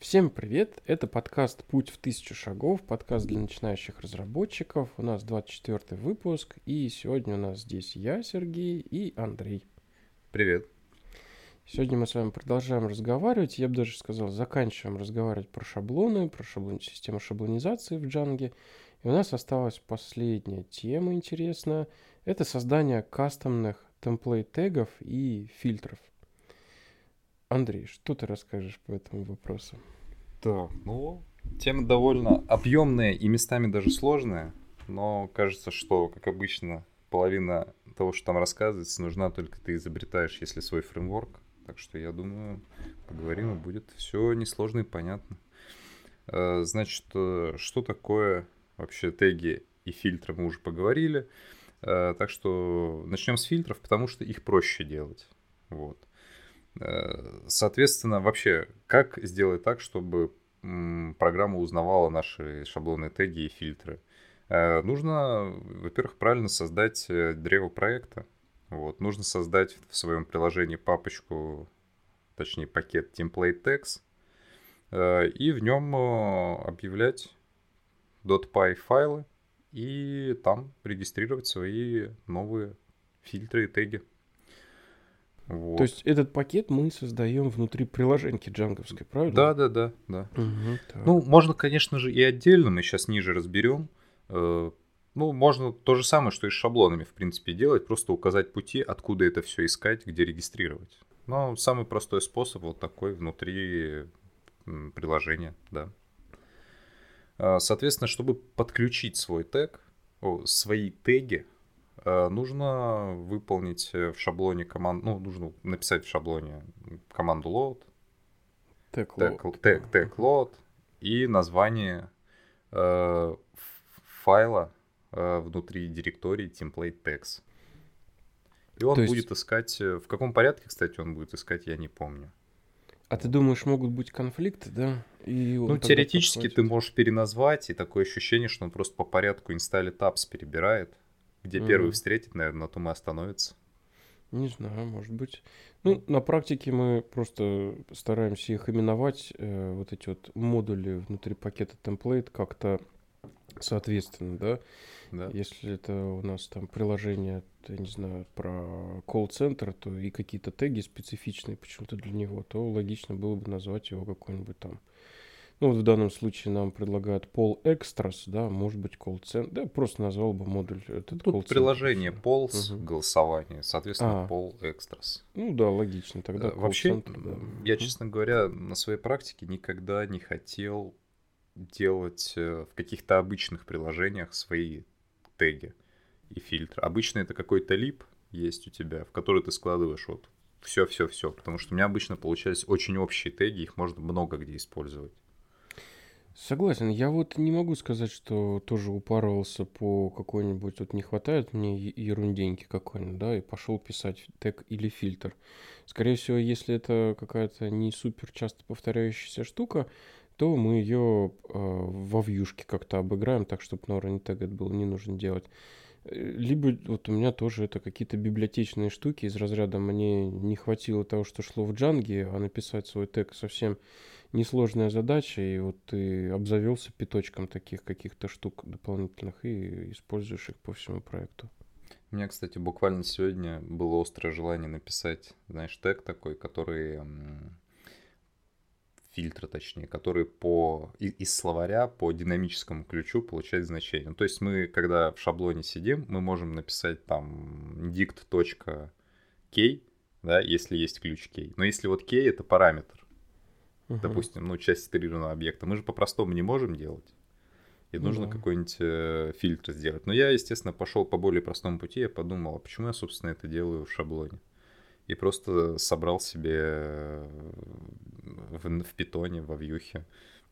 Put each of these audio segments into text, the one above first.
Всем привет! Это подкаст «Путь в тысячу шагов», подкаст для начинающих разработчиков. У нас 24 выпуск, и сегодня у нас здесь я, Сергей, и Андрей. Привет. Сегодня мы с вами продолжаем разговаривать, я бы даже сказал, заканчиваем разговаривать про шаблоны, про шаблон... систему шаблонизации в Django. И у нас осталась последняя тема интересная. Это создание кастомных темплейт-тегов и фильтров. Андрей, что ты расскажешь по этому вопросу? Так, ну, тема довольно объемная и местами даже сложная, но кажется, что, как обычно, половина того, что там рассказывается, нужна только ты изобретаешь, если свой фреймворк. Так что я думаю, поговорим, и будет все несложно и понятно. Э, значит, э, что такое вообще теги и фильтры, мы уже поговорили. Э, так что начнем с фильтров, потому что их проще делать. Вот. Э, соответственно, вообще, как сделать так, чтобы программа узнавала наши шаблоны теги и фильтры? Э, нужно, во-первых, правильно создать э, древо проекта. Вот. Нужно создать в своем приложении папочку, точнее пакет template text, и в нем объявлять .py файлы и там регистрировать свои новые фильтры и теги. Вот. То есть этот пакет мы создаем внутри приложенки джанговской, правильно? Да, да, да, да. Угу, ну, можно, конечно же, и отдельно, мы сейчас ниже разберем. Э, ну, можно то же самое, что и с шаблонами, в принципе, делать, просто указать пути, откуда это все искать, где регистрировать. Но самый простой способ вот такой внутри приложения, да. А, соответственно, чтобы подключить свой тег, свои теги нужно выполнить э, в шаблоне команду, ну, нужно написать в шаблоне команду load, tag load, tag, tag load и название э, файла э, внутри директории template text. И он То будет есть... искать... Э, в каком порядке, кстати, он будет искать, я не помню. А ты думаешь, могут быть конфликты, да? И ну, теоретически подхватит. ты можешь переназвать, и такое ощущение, что он просто по порядку install tabs перебирает. Где mm. первый встретит, наверное, на том и остановится. Не знаю, может быть. Ну, на практике мы просто стараемся их именовать, э, вот эти вот модули внутри пакета template как-то соответственно, да? Да. Если это у нас там приложение, я не знаю, про колл-центр, то и какие-то теги специфичные почему-то для него, то логично было бы назвать его какой-нибудь там ну, вот в данном случае нам предлагают Pol Extras, да, может быть, call center. Да, просто назвал бы модуль этот Тут приложение Polls, угу. голосование, соответственно, а. Pol Extras. Ну да, логично. Тогда э, Вообще, да. я, честно говоря, на своей практике никогда не хотел делать э, в каких-то обычных приложениях свои теги и фильтры. Обычно это какой-то лип есть у тебя, в который ты складываешь вот все-все-все. Потому что у меня обычно получались очень общие теги, их можно много где использовать. Согласен. Я вот не могу сказать, что тоже упарывался по какой-нибудь, вот не хватает мне ерунденьки какой-нибудь, да, и пошел писать тег или фильтр. Скорее всего, если это какая-то не супер часто повторяющаяся штука, то мы ее э, во вьюшке как-то обыграем, так, чтобы на уровне тега это было не нужно делать. Э, либо вот у меня тоже это какие-то библиотечные штуки из разряда мне не хватило того, что шло в джанге, а написать свой тег совсем несложная задача, и вот ты обзавелся пяточком таких каких-то штук дополнительных и используешь их по всему проекту. У меня, кстати, буквально сегодня было острое желание написать, знаешь, тег такой, который фильтр, точнее, который по из словаря по динамическому ключу получает значение. То есть мы, когда в шаблоне сидим, мы можем написать там dict.key, да, если есть ключ key. Но если вот key это параметр, угу. допустим, ну, часть итерированного объекта. Мы же по-простому не можем делать. И ну, нужно да. какой-нибудь э, фильтр сделать. Но я, естественно, пошел по более простому пути. Я подумал, а почему я, собственно, это делаю в шаблоне? И просто собрал себе э, в, в питоне, во вьюхе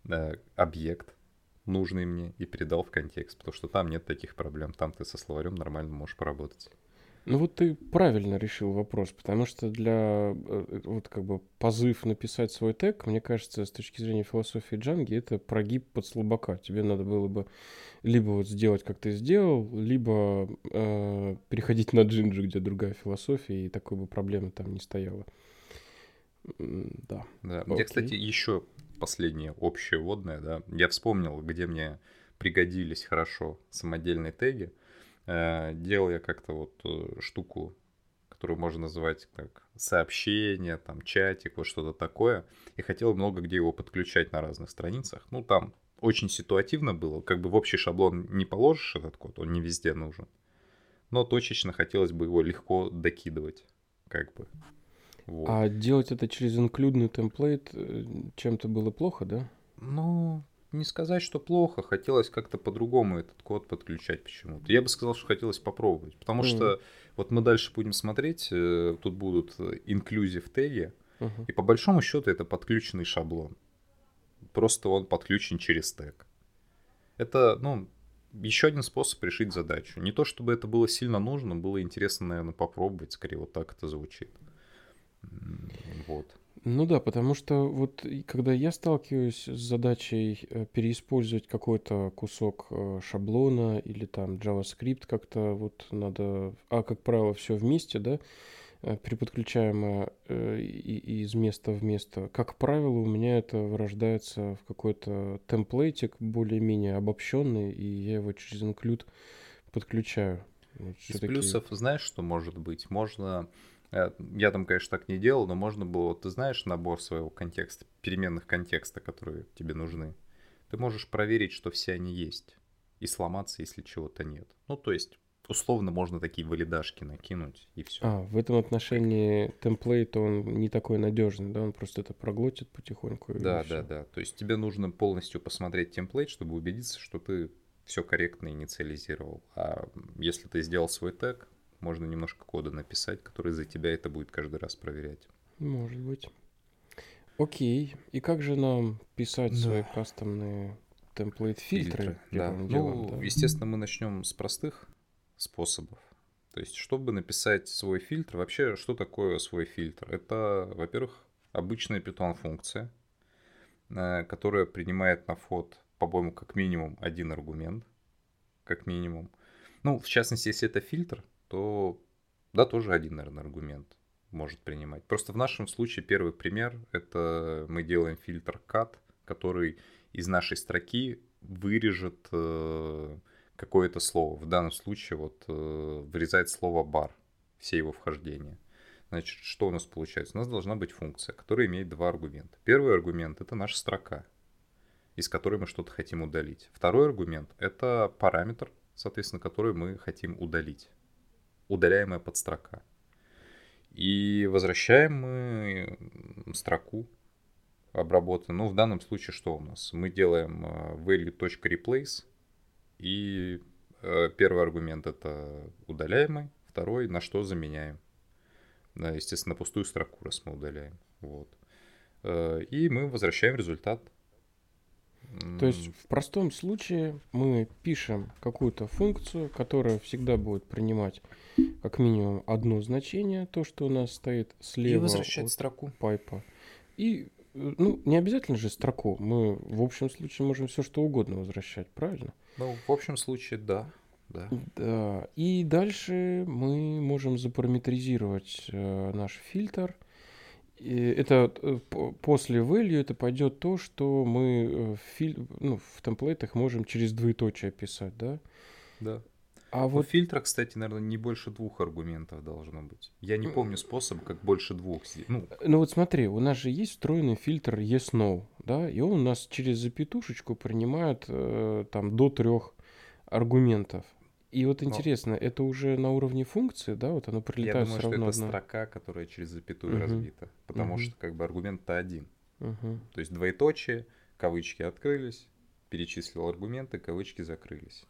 э, объект, нужный мне, и передал в контекст. Потому что там нет таких проблем. Там ты со словарем нормально можешь поработать. Ну вот ты правильно решил вопрос, потому что для э, вот как бы позыв написать свой тег, мне кажется, с точки зрения философии Джанги, это прогиб под слабака. Тебе надо было бы либо вот сделать, как ты сделал, либо э, переходить на Джинджи, где другая философия, и такой бы проблемы там не стояло. Да. Да. Окей. Где, кстати, еще последнее общее водное, да. Я вспомнил, где мне пригодились хорошо самодельные теги. Э, делал я как-то вот э, штуку, которую можно называть как сообщение, там, чатик, вот что-то такое. И хотел много где его подключать на разных страницах. Ну, там очень ситуативно было. Как бы в общий шаблон не положишь этот код, он не везде нужен. Но точечно хотелось бы его легко докидывать, как бы. Вот. А делать это через инклюдный темплейт э, чем-то было плохо, да? Ну, не сказать, что плохо. Хотелось как-то по-другому этот код подключать почему-то. Я бы сказал, что хотелось попробовать. Потому mm. что вот мы дальше будем смотреть, э, тут будут инклюзив теги. Uh-huh. И по большому счету это подключенный шаблон. Просто он подключен через тег. Это, ну, еще один способ решить задачу. Не то чтобы это было сильно нужно, было интересно, наверное, попробовать. Скорее, вот так это звучит. Вот. Ну да, потому что вот когда я сталкиваюсь с задачей э, переиспользовать какой-то кусок э, шаблона или там JavaScript как-то вот надо, а как правило все вместе, да, э, переподключаемое из места в место, как правило, у меня это вырождается в какой-то темплейтик более-менее обобщенный, и я его через include подключаю. Вот Из плюсов знаешь, что может быть? Можно Э, я там, конечно, так не делал, но можно было, ты знаешь набор своего контекста, переменных контекста, которые тебе нужны. Ты можешь проверить, что все они есть, и сломаться, если чего-то нет. Ну, то есть, условно, можно такие валидашки накинуть, и все. А, в этом отношении темплейт, он не такой надежный, да? Он просто это проглотит потихоньку. Да, да, да. То есть, тебе нужно полностью посмотреть темплейт, чтобы убедиться, что ты все корректно инициализировал. А если ты сделал свой тег, можно немножко кода написать, который за тебя это будет каждый раз проверять. Может быть. Окей. И как же нам писать да. свои кастомные темплейт-фильтры? Да. Делом, ну, да? естественно, мы начнем с простых способов. То есть, чтобы написать свой фильтр, вообще, что такое свой фильтр? Это, во-первых, обычная Python-функция, э, которая принимает на вход, по-моему, как минимум один аргумент, как минимум. Ну, в частности, если это фильтр, то да, тоже один, наверное, аргумент может принимать. Просто в нашем случае первый пример — это мы делаем фильтр cut, который из нашей строки вырежет э, какое-то слово. В данном случае вот э, вырезает слово бар, все его вхождения. Значит, что у нас получается? У нас должна быть функция, которая имеет два аргумента. Первый аргумент — это наша строка, из которой мы что-то хотим удалить. Второй аргумент — это параметр, соответственно, который мы хотим удалить удаляемая подстрока. И возвращаем мы строку обработанную. Ну, в данном случае что у нас? Мы делаем э, value.replace, и э, первый аргумент это удаляемый, второй на что заменяем. Естественно, пустую строку, раз мы удаляем. Вот. Э, и мы возвращаем результат. То есть в простом случае мы пишем какую-то функцию, которая всегда будет принимать как минимум одно значение, то, что у нас стоит слева и возвращать от строку. пайпа. И, э, ну, не обязательно же строку. Мы в общем случае можем все что угодно возвращать, правильно? Ну, в общем случае, да. Да. да. И дальше мы можем запараметризировать э, наш фильтр. И это э, после value это пойдет то, что мы э, в, филь, ну, в темплейтах можем через двоеточие писать, да? Да. А вот в фильтрах, кстати, наверное, не больше двух аргументов должно быть. Я не помню способ, как больше двух. Ну, ну вот смотри, у нас же есть встроенный фильтр yes-no, да, и он у нас через запятушечку принимает э, там до трех аргументов. И вот интересно, Но... это уже на уровне функции, да, вот оно прилетает Я думаю, все равно. Что это одна... строка, которая через запятую угу. разбита, потому угу. что как бы аргумент-то один. Угу. То есть двоеточие, кавычки открылись, перечислил аргументы, кавычки закрылись.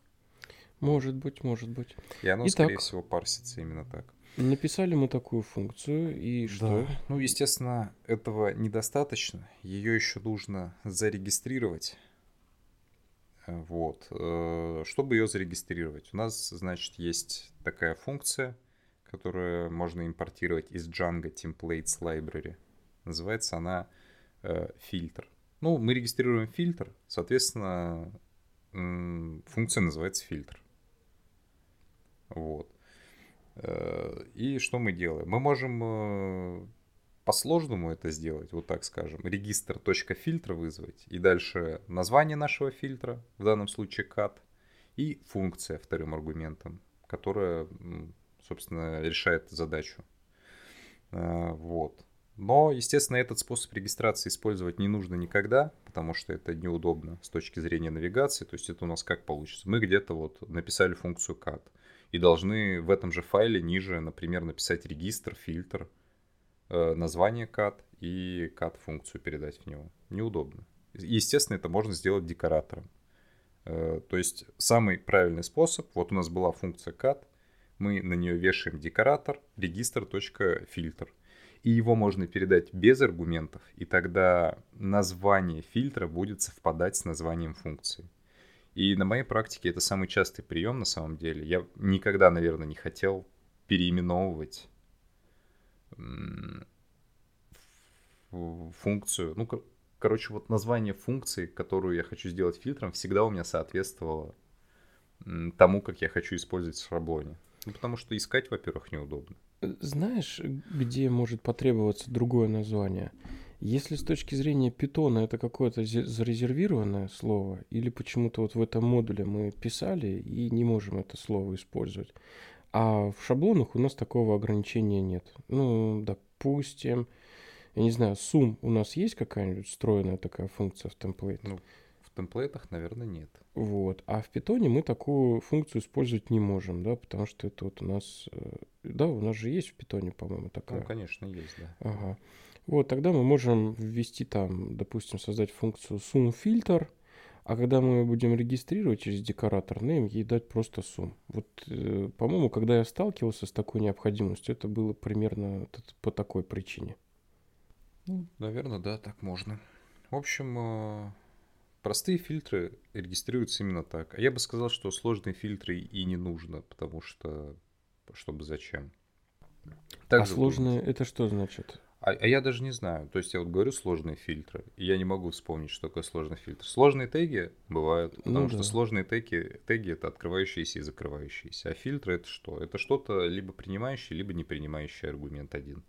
Может быть, может быть. И оно, Итак, скорее всего, парсится именно так. Написали мы такую функцию, и да. что? Ну, естественно, этого недостаточно. Ее еще нужно зарегистрировать. Вот. Э, чтобы ее зарегистрировать, у нас, значит, есть такая функция, которую можно импортировать из Django Templates Library. Называется она э, фильтр. Ну, мы регистрируем фильтр, соответственно, функция называется фильтр. Вот. Э, и что мы делаем? Мы можем по-сложному это сделать, вот так скажем, регистр.фильтр вызвать, и дальше название нашего фильтра, в данном случае cat, и функция вторым аргументом, которая, собственно, решает задачу. Э, вот. Но, естественно, этот способ регистрации использовать не нужно никогда, потому что это неудобно с точки зрения навигации. То есть это у нас как получится? Мы где-то вот написали функцию cat и должны в этом же файле ниже, например, написать регистр, фильтр, название cat и cat функцию передать в него. Неудобно. Естественно, это можно сделать декоратором. Э, то есть самый правильный способ, вот у нас была функция cat, мы на нее вешаем декоратор регистр.фильтр. И его можно передать без аргументов, и тогда название фильтра будет совпадать с названием функции. И на моей практике это самый частый прием на самом деле. Я никогда, наверное, не хотел переименовывать функцию. Ну, короче, вот название функции, которую я хочу сделать фильтром, всегда у меня соответствовало тому, как я хочу использовать в шаблоне. Ну, потому что искать, во-первых, неудобно. Знаешь, где может потребоваться другое название? Если с точки зрения питона это какое-то зарезервированное слово, или почему-то вот в этом модуле мы писали и не можем это слово использовать, а в шаблонах у нас такого ограничения нет. Ну, допустим, я не знаю, сум у нас есть какая-нибудь встроенная такая функция в темплейт? Ну, в темплейтах, наверное, нет. Вот. А в питоне мы такую функцию использовать не можем, да, потому что это вот у нас... Э, да, у нас же есть в питоне, по-моему, такая. Ну, конечно, есть, да. Ага. Вот, тогда мы можем ввести там, допустим, создать функцию sum а когда мы будем регистрировать через декоратор name, ей дать просто sum. Вот, э, по-моему, когда я сталкивался с такой необходимостью, это было примерно по такой причине. Ну, наверное, да, так можно. В общем, э, простые фильтры регистрируются именно так. А я бы сказал, что сложные фильтры и не нужно, потому что чтобы зачем. Также а сложные это что значит? А, а я даже не знаю. То есть я вот говорю сложные фильтры, и я не могу вспомнить, что такое сложный фильтр. Сложные теги бывают, ну потому ну, что да. сложные теги, теги это открывающиеся и закрывающиеся. А фильтры это что? Это что-то либо принимающий, либо не принимающий аргумент один.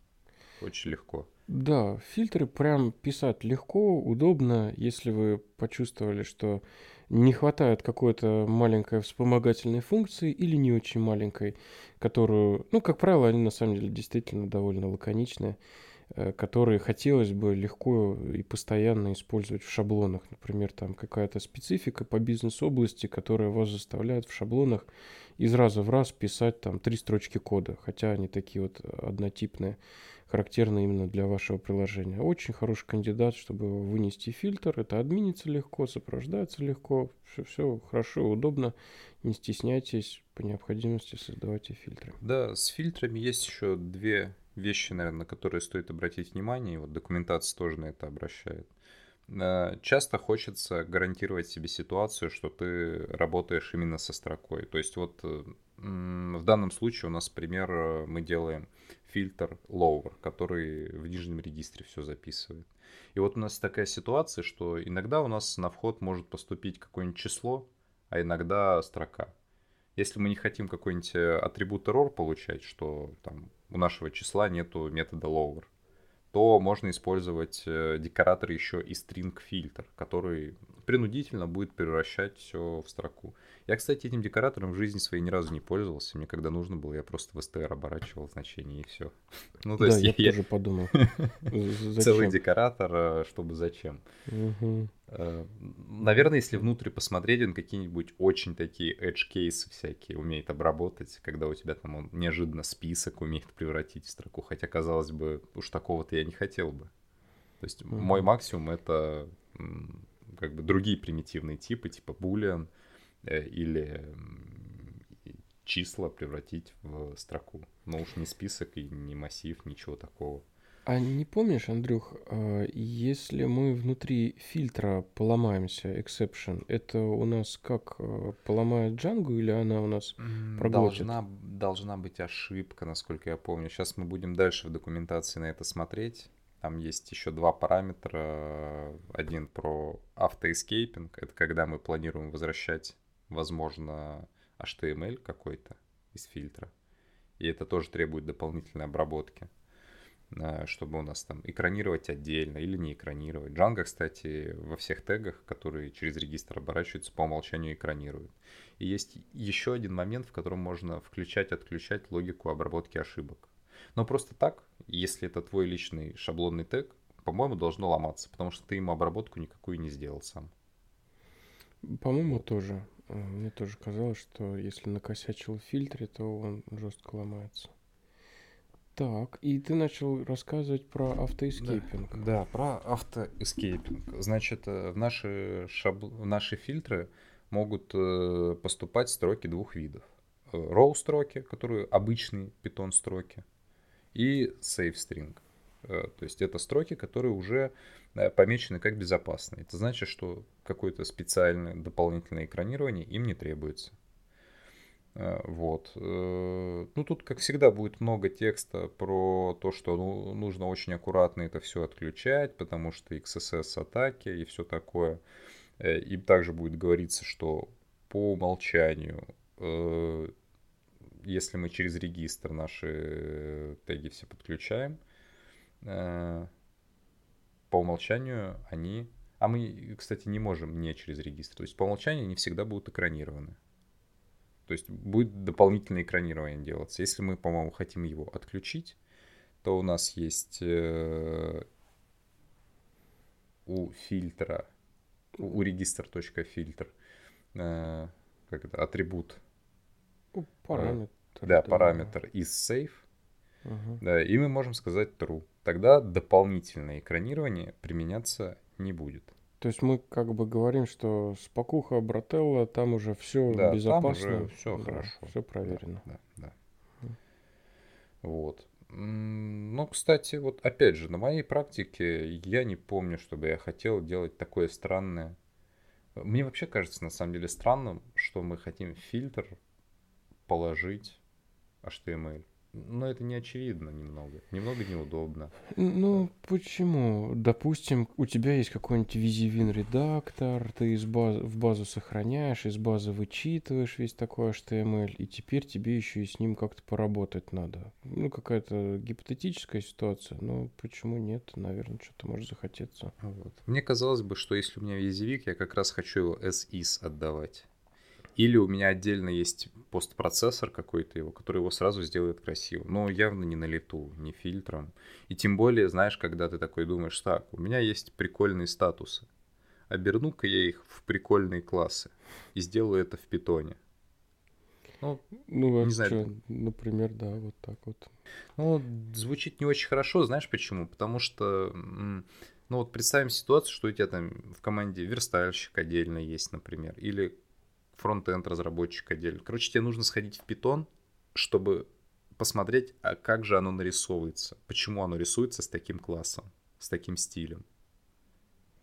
Очень легко. Да, фильтры прям писать легко, удобно, если вы почувствовали, что не хватает какой-то маленькой вспомогательной функции или не очень маленькой, которую, ну, как правило, они на самом деле действительно довольно лаконичные, которые хотелось бы легко и постоянно использовать в шаблонах. Например, там какая-то специфика по бизнес-области, которая вас заставляет в шаблонах из раза в раз писать там три строчки кода, хотя они такие вот однотипные характерно именно для вашего приложения. Очень хороший кандидат, чтобы вынести фильтр. Это админится легко, сопровождается легко. Все, все хорошо, удобно. Не стесняйтесь по необходимости создавайте фильтры. Да, с фильтрами есть еще две вещи, наверное, на которые стоит обратить внимание. И вот документация тоже на это обращает. Э, часто хочется гарантировать себе ситуацию, что ты работаешь именно со строкой. То есть вот э, в данном случае у нас пример э, мы делаем фильтр lower, который в нижнем регистре все записывает. И вот у нас такая ситуация, что иногда у нас на вход может поступить какое-нибудь число, а иногда строка. Если мы не хотим какой-нибудь атрибут error получать, что там у нашего числа нету метода lower, то можно использовать э, декоратор еще и string фильтр, который принудительно будет превращать все в строку. Я, кстати, этим декоратором в жизни своей ни разу не пользовался. Мне когда нужно было, я просто в STR оборачивал значение и все. Ну, то да, есть я, я тоже подумал. Целый декоратор, э, чтобы зачем. Э, наверное, если внутрь посмотреть, он какие-нибудь очень такие edge кейсы всякие умеет обработать, когда у тебя там он неожиданно список умеет превратить в строку. Хотя, казалось бы, уж такого-то я не хотел бы. То есть мой максимум это как бы другие примитивные типы, типа boolean, Э, или числа превратить в строку. Но уж не список и не массив, ничего такого. А не помнишь, Андрюх, а, если мы внутри фильтра поломаемся, exception, это у нас как, э, поломает Django или она у нас проглотит? Должна, должна быть ошибка, насколько я помню. Сейчас мы будем дальше в документации на это смотреть. Там есть еще два параметра. Один про автоэскейпинг. Это когда мы планируем возвращать возможно, HTML какой-то из фильтра. И это тоже требует дополнительной обработки. Э, чтобы у нас там экранировать отдельно или не экранировать. Django, кстати, во всех тегах, которые через регистр оборачиваются, по умолчанию экранирует. И есть еще один момент, в котором можно включать-отключать логику обработки ошибок. Но просто так, если это твой личный шаблонный тег, по-моему, должно ломаться, потому что ты ему обработку никакую не сделал сам. По-моему, тоже. Э, мне тоже казалось, что если накосячил в фильтре, то он жестко ломается. Так, и ты начал рассказывать про автоэскейпинг. Да, да про автоэскейпинг. Значит, э, в наши, шабл... в наши фильтры могут э, поступать строки двух видов. Row строки, которые обычные питон строки, и save string. То есть это строки, которые уже помечены как безопасные. Это значит, что какое-то специальное дополнительное экранирование им не требуется. Э, вот. Э, ну, тут, как всегда, будет много текста про то, что ну, нужно очень аккуратно это все отключать, потому что XSS атаки и все такое. Э, и также будет говориться, что по умолчанию, если мы через регистр наши теги все подключаем, по умолчанию они... А мы, кстати, не можем не через регистр. То есть по умолчанию они всегда будут экранированы. То есть будет дополнительное экранирование делаться. Если мы, по-моему, хотим его отключить, то у нас есть э, у фильтра, у, у регистр.фильтр, э, как это, атрибут. Параметр. Э, да, параметр is safe. Uh-huh. Да, и мы можем сказать true тогда дополнительное экранирование применяться не будет. То есть мы как бы говорим, что спокуха, брателла, там уже все да, безопасно. Там уже все да, хорошо. Все проверено. Да, да, да. Вот. Ну, кстати, вот опять же, на моей практике я не помню, чтобы я хотел делать такое странное. Мне вообще кажется, на самом деле, странным, что мы хотим фильтр положить HTML. Но это не очевидно немного. Немного неудобно. Ну, почему? Допустим, у тебя есть какой-нибудь визивин редактор, ты из баз... в базу сохраняешь, из базы вычитываешь весь такой HTML, и теперь тебе еще и с ним как-то поработать надо. Ну, какая-то гипотетическая ситуация, но почему нет? Наверное, что-то может захотеться. Вот. Мне казалось бы, что если у меня визивик, я как раз хочу его as is отдавать. Или у меня отдельно есть постпроцессор какой-то его, который его сразу сделает красиво. Но явно не на лету, не фильтром. И тем более, знаешь, когда ты такой думаешь, так, у меня есть прикольные статусы. Оберну-ка я их в прикольные классы и сделаю это в питоне. Ну, ну а не знаю. Что, например, да, вот так вот. Ну, звучит не очень хорошо, знаешь почему? Потому что, ну вот представим ситуацию, что у тебя там в команде верстальщик отдельно есть, например, или фронт-энд разработчик отдельно. Короче, тебе нужно сходить в питон, чтобы посмотреть, а как же оно нарисовывается, почему оно рисуется с таким классом, с таким стилем.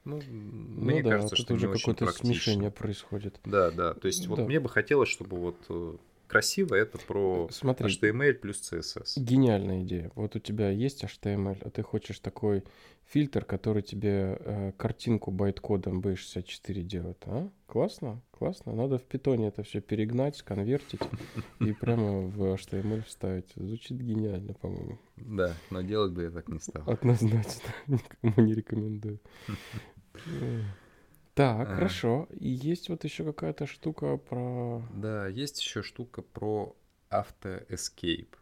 Ну, ну мне да, кажется, что уже какое-то смешение происходит. Да, да. То есть да. вот мне бы хотелось, чтобы вот э, красиво это про Смотри, HTML плюс CSS. Гениальная идея. Вот у тебя есть HTML, а ты хочешь такой фильтр, который тебе э, картинку байткодом B64 делает. А? Классно, классно. Надо в питоне это все перегнать, сконвертить и прямо в HTML вставить. Звучит гениально, по-моему. Да, но делать бы я так не стал. Однозначно, никому не рекомендую. Так, а. хорошо. И есть вот еще какая-то штука про... Да, есть еще штука про автоэскейп.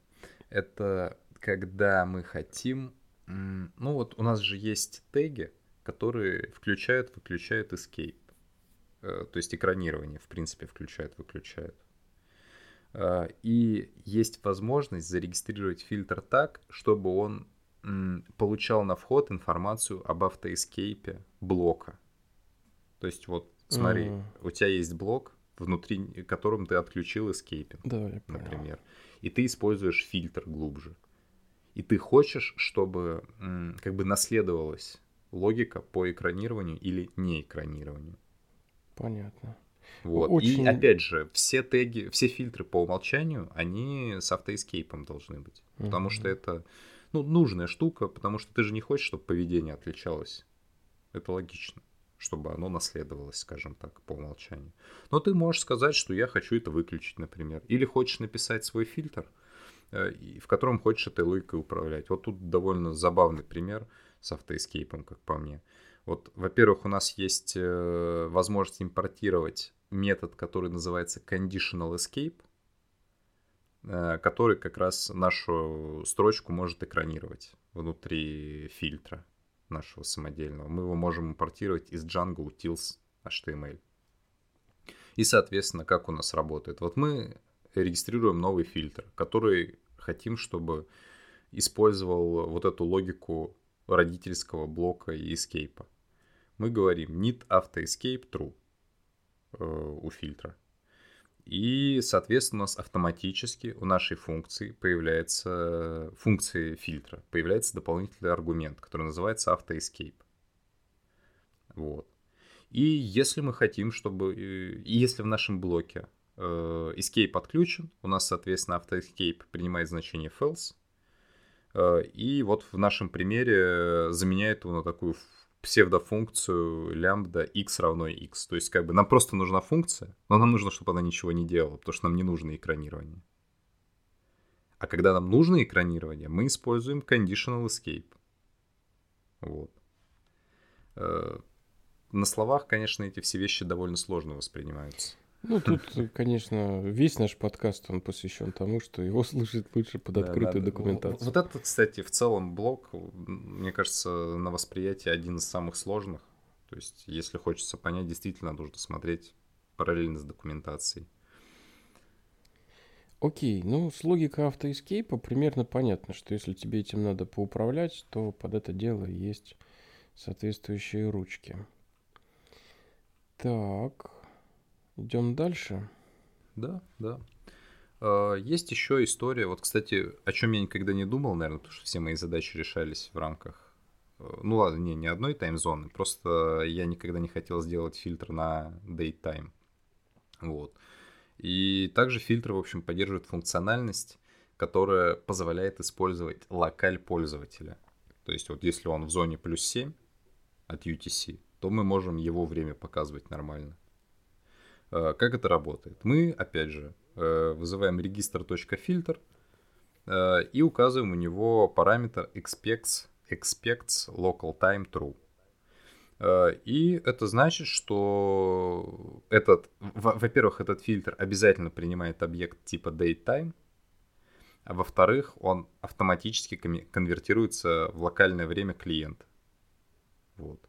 Это когда мы хотим... Ну вот у нас же есть теги, которые включают, выключают escape. Э, то есть экранирование, в принципе, включают, выключают. Э, и есть возможность зарегистрировать фильтр так, чтобы он получал на вход информацию об автоэскейпе блока. То есть вот смотри, mm. у тебя есть блок, внутри которым ты отключил эскейпинг, да, например, и ты используешь фильтр глубже. И ты хочешь, чтобы как бы наследовалась логика по экранированию или не экранированию. Понятно. Вот. Очень... И опять же, все теги, все фильтры по умолчанию, они с автоэскейпом должны быть. Mm-hmm. Потому что это ну, нужная штука, потому что ты же не хочешь, чтобы поведение отличалось. Это логично чтобы оно наследовалось, скажем так, по умолчанию. Но ты можешь сказать, что я хочу это выключить, например. Или хочешь написать свой фильтр, в котором хочешь этой логикой управлять. Вот тут довольно забавный пример с автоэскейпом, как по мне. Вот, во-первых, у нас есть возможность импортировать метод, который называется conditional escape, который как раз нашу строчку может экранировать внутри фильтра нашего самодельного. Мы его можем импортировать из Django Utils HTML. И, соответственно, как у нас работает? Вот мы регистрируем новый фильтр, который хотим, чтобы использовал вот эту логику родительского блока и escape. Мы говорим need auto escape true э, у фильтра. И, соответственно, у нас автоматически у нашей функции появляется, функции фильтра, появляется дополнительный аргумент, который называется AutoEscape. Вот. И если мы хотим, чтобы... И если в нашем блоке э, escape отключен, у нас, соответственно, AutoEscape принимает значение false, э, и вот в нашем примере заменяет его на такую псевдофункцию лямбда x равно x. То есть как бы нам просто нужна функция, но нам нужно, чтобы она ничего не делала, потому что нам не нужно экранирование. А когда нам нужно экранирование, мы используем conditional escape. Вот. Э, на словах, конечно, эти все вещи довольно сложно воспринимаются. Ну, тут, конечно, весь наш подкаст, он посвящен тому, что его слушать лучше под открытую да, документацию. Вот это, кстати, в целом блок, мне кажется, на восприятие один из самых сложных. То есть, если хочется понять, действительно нужно смотреть параллельно с документацией. Окей, ну с логикой автоэскейпа примерно понятно, что если тебе этим надо поуправлять, то под это дело есть соответствующие ручки. Так, Идем дальше. Да, да. А, есть еще история, вот, кстати, о чем я никогда не думал, наверное, потому что все мои задачи решались в рамках, э, ну ладно, не, не одной таймзоны, просто я никогда не хотел сделать фильтр на date time. Вот. И также фильтр, в общем, поддерживает функциональность, которая позволяет использовать локаль пользователя. То есть вот если он в зоне плюс 7 от UTC, то мы можем его время показывать нормально. Э, как это работает? Мы, опять же, э, вызываем регистр.фильтр э, и указываем у него параметр expects, expects local time true. И это значит, что этот, во-первых, этот фильтр обязательно принимает объект типа datetime, а во-вторых, он автоматически конвертируется в локальное время клиента. Вот.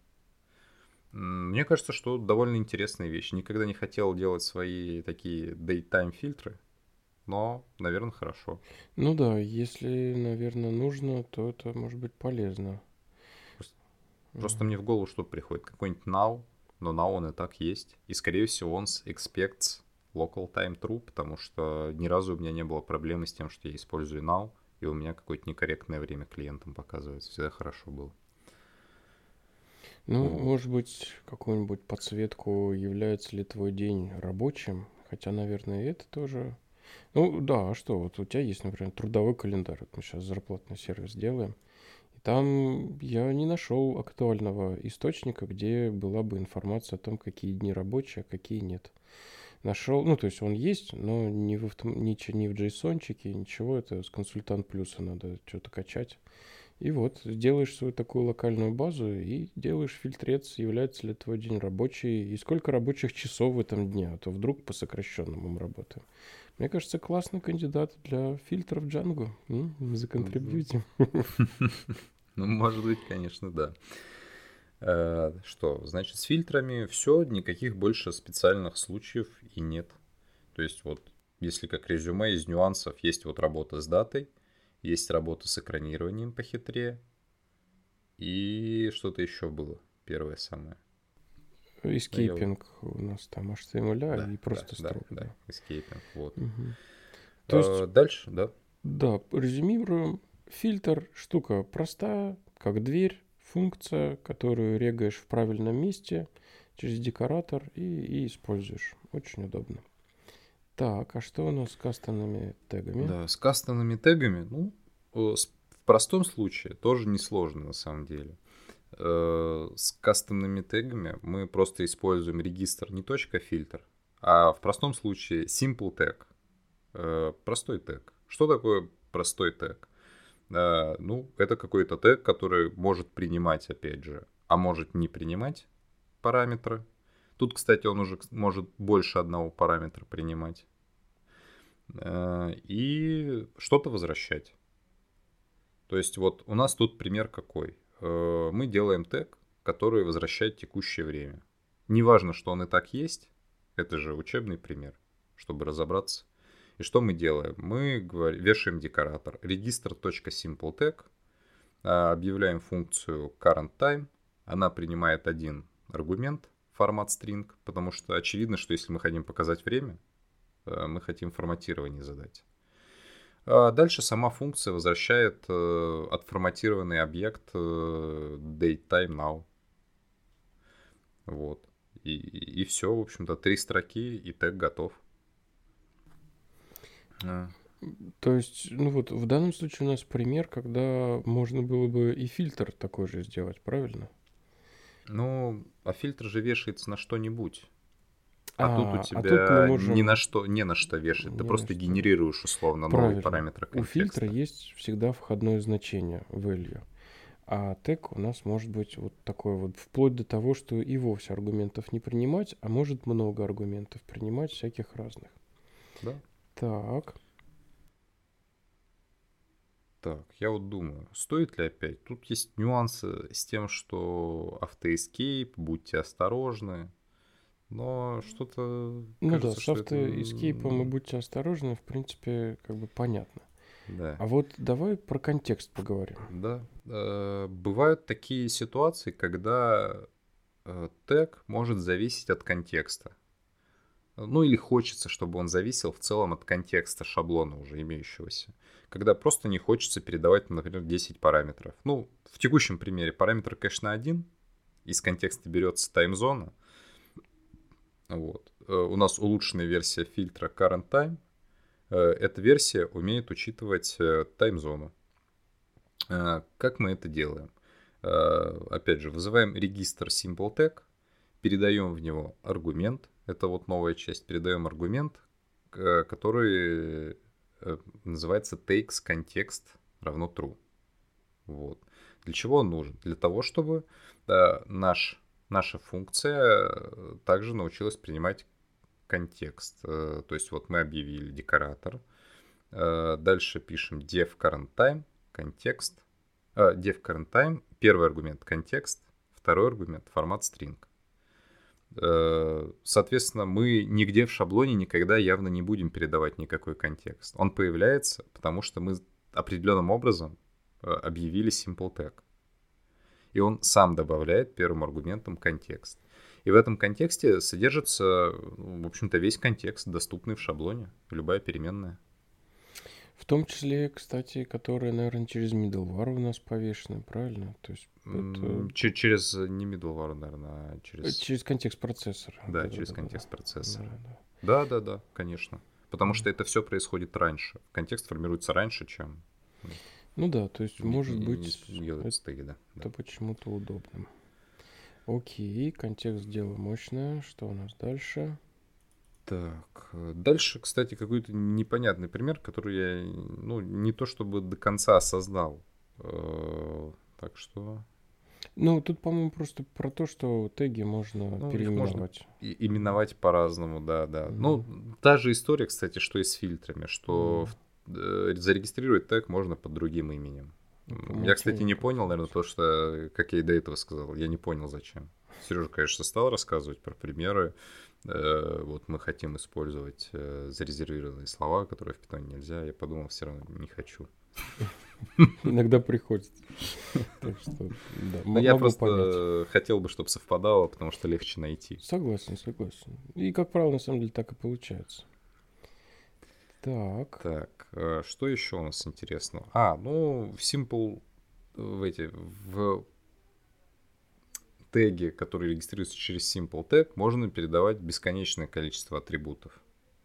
Мне кажется, что довольно интересная вещь. Никогда не хотел делать свои такие daytime фильтры, но, наверное, хорошо. Ну да, если, наверное, нужно, то это может быть полезно. Просто, mm. просто мне в голову что приходит? Какой-нибудь now, но now он и так есть. И, скорее всего, он expects local time true, потому что ни разу у меня не было проблемы с тем, что я использую now, и у меня какое-то некорректное время клиентам показывается. Всегда хорошо было. Ну, может быть, какую-нибудь подсветку, является ли твой день рабочим. Хотя, наверное, это тоже... Ну, да, а что, вот у тебя есть, например, трудовой календарь. Вот мы сейчас зарплатный сервис делаем. И там я не нашел актуального источника, где была бы информация о том, какие дни рабочие, а какие нет. Нашел, ну, то есть он есть, но не в, автом... не, не в JSON, ничего, это с консультант плюса надо что-то качать. И вот, делаешь свою такую локальную базу и делаешь фильтрец, является ли твой день рабочий, и сколько рабочих часов в этом дне, а то вдруг по сокращенному мы работаем. Мне кажется, классный кандидат для фильтров Django. Законтрибьюти. Ну, может быть, конечно, да. Э, что, значит, с фильтрами все, никаких больше специальных случаев и нет. То есть вот, если как резюме из нюансов есть вот работа с датой – есть работа с экранированием похитрее. И что-то еще было. Первое самое. Escaping ну, у нас там HTML да, и просто да, строк. Да, да, escaping, вот. Угу. То есть, а, дальше, да? Да, резюмируем. Фильтр штука простая, как дверь, функция, которую регаешь в правильном месте через декоратор и, и используешь. Очень удобно. Так, а что у нас с кастомными тегами? Да, с кастомными тегами, ну, в простом случае тоже несложно на самом деле. Э, с кастомными тегами мы просто используем регистр не точка фильтр, а в простом случае simple tag, э, простой тег. Что такое простой тег. Э, ну, это какой-то тег, который может принимать, опять же, а может не принимать параметры. Тут, кстати, он уже может больше одного параметра принимать. Э, и что-то возвращать. То есть вот у нас тут пример какой. Э, мы делаем тег, который возвращает текущее время. Неважно, что он и так есть, это же учебный пример, чтобы разобраться. И что мы делаем? Мы вешаем декоратор register.simpletag, а, объявляем функцию currentTime, она принимает один аргумент, формат string, потому что очевидно, что если мы хотим показать время, э, мы хотим форматирование задать. А дальше сама функция возвращает э, отформатированный объект э, datetime Вот. И, и все, в общем-то, три строки, и тег готов. А. То есть, ну вот в данном случае у нас пример, когда можно было бы и фильтр такой же сделать, правильно? Ну, а фильтр же вешается на что-нибудь. А, а тут у тебя а тут можем... ни на что, не на что вешать. Не Ты просто что. генерируешь условно Правильно. новый параметр контекста. У фильтра есть всегда входное значение value. А тег у нас может быть вот такой вот, вплоть до того, что и вовсе аргументов не принимать, а может много аргументов принимать, всяких разных. Да. Так. Так, я вот думаю, стоит ли опять? Тут есть нюансы с тем, что автоэскейп, будьте осторожны. Но что-то... Ну кажется, да, с автоэскейпом это... и будьте осторожны, в принципе, как бы понятно. Да. А вот давай про контекст поговорим. Да. Э, бывают такие ситуации, когда э, тег может зависеть от контекста. Ну или хочется, чтобы он зависел в целом от контекста шаблона уже имеющегося. Когда просто не хочется передавать, например, 10 параметров. Ну, в текущем примере параметр на 1, из контекста берется таймзона. Вот. Э, у нас улучшенная версия фильтра current time. Э, эта версия умеет учитывать э, таймзону. Как мы это делаем? Опять же, вызываем регистр SimpleTag, передаем в него аргумент, это вот новая часть. Передаем аргумент, который э, называется takes контекст равно true. Вот. Для чего он нужен? Для того, чтобы да, наш, наша функция э, также научилась принимать контекст. Э, то есть вот мы объявили декоратор. Дальше пишем def current time, контекст. Def current time, первый аргумент контекст, второй аргумент формат string. Э, соответственно, мы нигде в шаблоне никогда явно не будем передавать никакой контекст. Он появляется, потому что мы определенным образом э, объявили simple tag. И он сам добавляет первым аргументом контекст. И в этом контексте содержится, в общем-то, весь контекст, доступный в шаблоне, любая переменная. В том числе, кстати, которые, наверное, через middleware у нас повешены, правильно? То есть это... Через не middleware, наверное, а через... Через контекст процессора. Да, да через да, контекст да. процессора. Да, да, да, конечно. Потому что это все происходит раньше. Контекст формируется раньше, чем... Ну да, то есть, может не, быть, не, не стыги, да. это почему-то удобным. Окей, контекст дела мощное. Что у нас дальше? Так, э, дальше, кстати, какой-то непонятный пример, который я, ну, не то чтобы до конца осознал. Э, так что... Ну, тут, по-моему, просто про то, что теги можно ну, переименовать. Можно и, именовать по-разному, да, да. Mm-hmm. Ну, та же история, кстати, что и с фильтрами, что mm-hmm. э, зарегистрировать тег можно под другим именем. Ну, я, кстати, не понял, наверное, то, что, как я и до этого сказал, я не понял, зачем. Сережа, конечно, стал рассказывать про примеры. Э, вот мы хотим использовать э, зарезервированные слова, которые в питоне нельзя. Я подумал, все равно не хочу. Иногда приходится. Так что, да, Я просто понять. хотел бы, чтобы совпадало, потому что легче найти. Согласен, согласен. И, как правило, на самом деле так и получается. Так. Так, э, что еще у нас интересного? А, ну, в Simple, в эти, в теги, которые регистрируются через Simple Tag, можно передавать бесконечное количество атрибутов.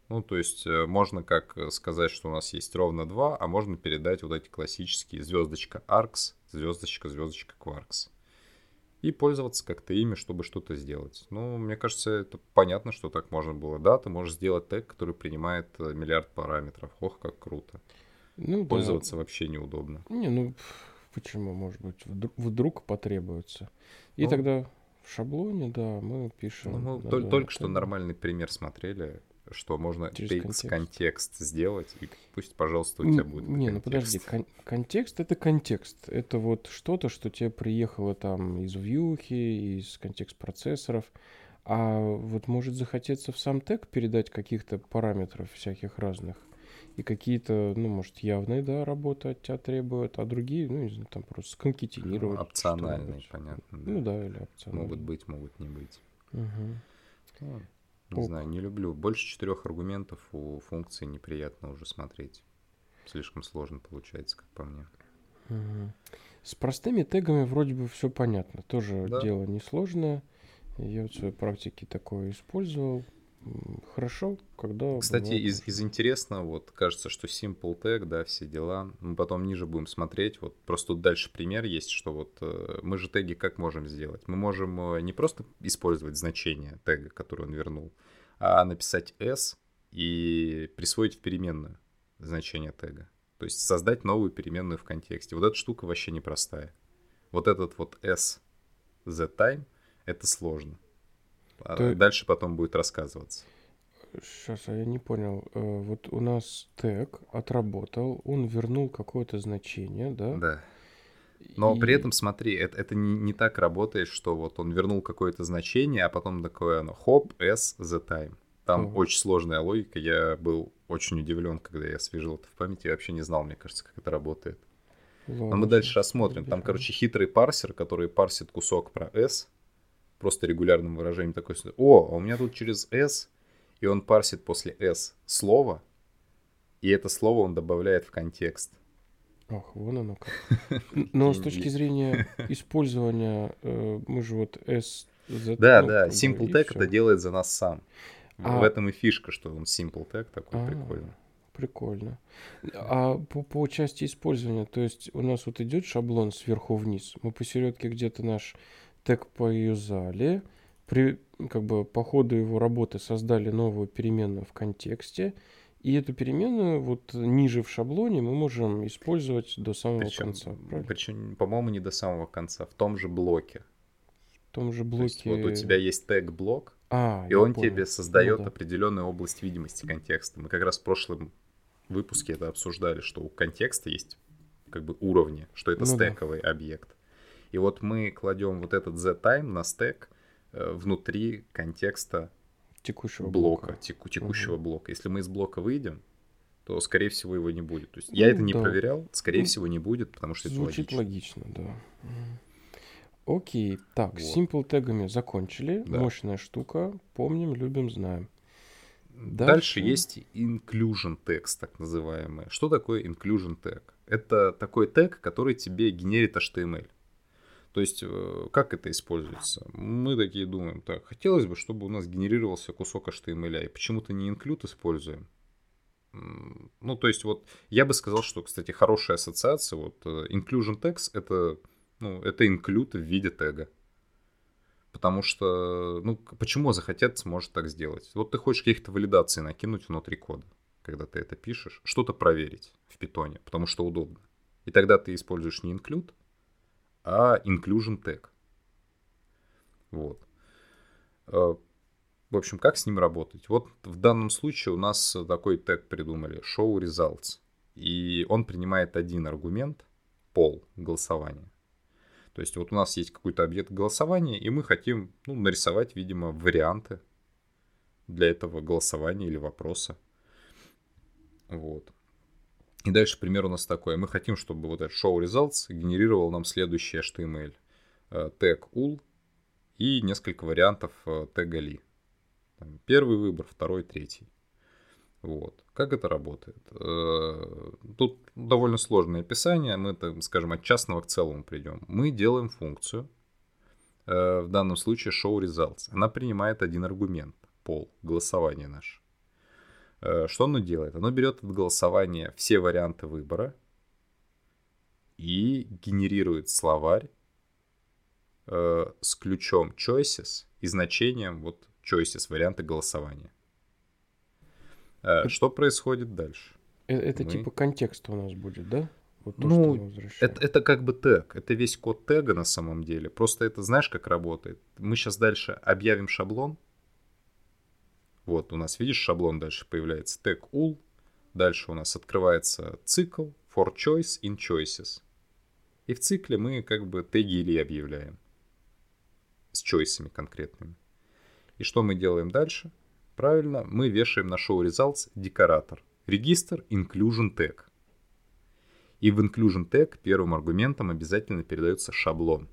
Ну, то есть э, можно как сказать, что у нас есть ровно два, а можно передать вот эти классические звездочка args, звездочка, звездочка quarks. И пользоваться как-то ими, чтобы что-то сделать. Ну, мне кажется, это понятно, что так можно было. Да, ты можешь сделать тег, который принимает э, миллиард параметров. Ох, как круто. Ну, Пользоваться да. вообще неудобно. Не, ну почему, может быть, вдруг, вдруг потребуется. И ну, тогда в шаблоне, да, мы пишем. Ну, мы только, только что нормальный пример смотрели, что можно Через контекст. контекст сделать, и пусть, пожалуйста, у тебя будет Не, контекст. ну подожди, кон- контекст — это контекст. Это вот что-то, что тебе приехало там из вьюхи, из контекст-процессоров. А вот может захотеться в сам тег передать каких-то параметров всяких разных. И какие-то, ну, может, явные, да, работы от тебя требуют, а другие, ну, не знаю, там просто сконкетинировать. Ну, опциональные, понятно. Да. Ну да, или опциональные. Могут быть, могут не быть. Угу. Ну, не Ок. знаю, не люблю. Больше четырех аргументов у функции неприятно уже смотреть. Слишком сложно получается, как по мне. Угу. С простыми тегами вроде бы все понятно. Тоже да. дело несложное. Я в своей практике такое использовал. Хорошо, когда... Кстати, из, из интересного, вот кажется, что Simple Tag, да, все дела. Мы потом ниже будем смотреть. Вот просто тут дальше пример есть, что вот э, мы же теги как можем сделать? Мы можем э, не просто использовать значение тега, который он вернул, а написать s и присвоить в переменную значение тега. То есть создать новую переменную в контексте. Вот эта штука вообще непростая. Вот этот вот s the time — это сложно. А дальше потом будет рассказываться. Сейчас, а я не понял. Э, вот у нас тег отработал, он вернул какое-то значение, да? Да. Но и... при этом, смотри, это, это не, не так работает, что вот он вернул какое-то значение, а потом такое оно хоп, s, the time. Там Ого. очень сложная логика. Я был очень удивлен, когда я освежил это в памяти. Я вообще не знал, мне кажется, как это работает. Ладно, Но мы дальше рассмотрим. Там, короче, хитрый парсер, который парсит кусок про s, просто регулярным выражением такой, о, а у меня тут через S, и он парсит после S слово, и это слово он добавляет в контекст. Ох, вон оно как. Но с точки зрения использования, э, мы же вот S... Да, да, Simple Tag это делает за нас сам. А в этом и фишка, что он Simple Tag такой а, прикольный. Прикольно. А по, по части использования, то есть у нас вот идет шаблон сверху вниз, мы посередке где-то наш тег поюзали, при, как бы по ходу его работы создали новую переменную в контексте, и эту переменную вот ниже в шаблоне мы можем использовать до самого причем, конца. Правильно? Причем, по-моему, не до самого конца, в том же блоке. В том же блоке. То есть, вот у тебя есть тег блок, а, и он понял. тебе создает ну, да. определенную область видимости контекста. Мы как раз в прошлом выпуске это обсуждали, что у контекста есть как бы уровни, что это ну, стековый да. объект. И вот мы кладем вот этот z-time на стек э, внутри контекста текущего блока, блока. Теку, текущего угу. блока. Если мы из блока выйдем, то, скорее всего, его не будет. То есть я это не да. проверял, скорее ну, всего, не будет, потому что звучит это логично. логично, да. Окей, так, вот. simple тегами закончили. Да. Мощная штука. Помним, любим, знаем. Дальше. Дальше есть inclusion text, так называемый. Что такое inclusion tag? Это такой тег, который тебе генерит HTML. То есть, э, как это используется? Мы такие думаем, так, хотелось бы, чтобы у нас генерировался кусок HTML, и почему-то не include используем. Ну, то есть, вот, я бы сказал, что, кстати, хорошая ассоциация, вот, э, inclusion text, это, ну, это include в виде тега. Потому что, ну, почему захотят может так сделать? Вот ты хочешь каких-то валидаций накинуть внутри кода, когда ты это пишешь, что-то проверить в питоне, потому что удобно. И тогда ты используешь не include, а inclusion tag. Вот. Э, в общем, как с ним работать? Вот в данном случае у нас такой тег придумали, show results. И он принимает один аргумент, пол голосования. То есть вот у нас есть какой-то объект голосования, и мы хотим ну, нарисовать, видимо, варианты для этого голосования или вопроса. Вот. И дальше пример у нас такой. Мы хотим, чтобы вот этот show results генерировал нам следующий HTML. Тег э, ul и несколько вариантов э, тега li. Первый выбор, второй, третий. Вот. Как это работает? Э, тут довольно сложное описание. Мы, так, скажем, от частного к целому придем. Мы делаем функцию, в данном случае show results. Она принимает один аргумент, пол, голосование наше. Э, что оно делает? Оно берет от голосования все варианты выбора и генерирует словарь э, с ключом choices и значением вот choices, варианты голосования. Э, что происходит дальше? Э, Это Мы- типа контекст у нас будет, да? Вот то, Ну. Это, это как бы тег, это весь код тега на самом деле. Просто это знаешь, как работает? Мы сейчас дальше объявим шаблон. Вот, у нас, видишь, шаблон дальше появляется тег ul. Дальше у нас открывается цикл for choice in choices. И в цикле мы как бы теги или объявляем. С чойсами конкретными. И что мы делаем дальше? Правильно, мы вешаем на show results декоратор. Регистр inclusion tag. И в inclusion tag первым аргументом обязательно передается шаблон.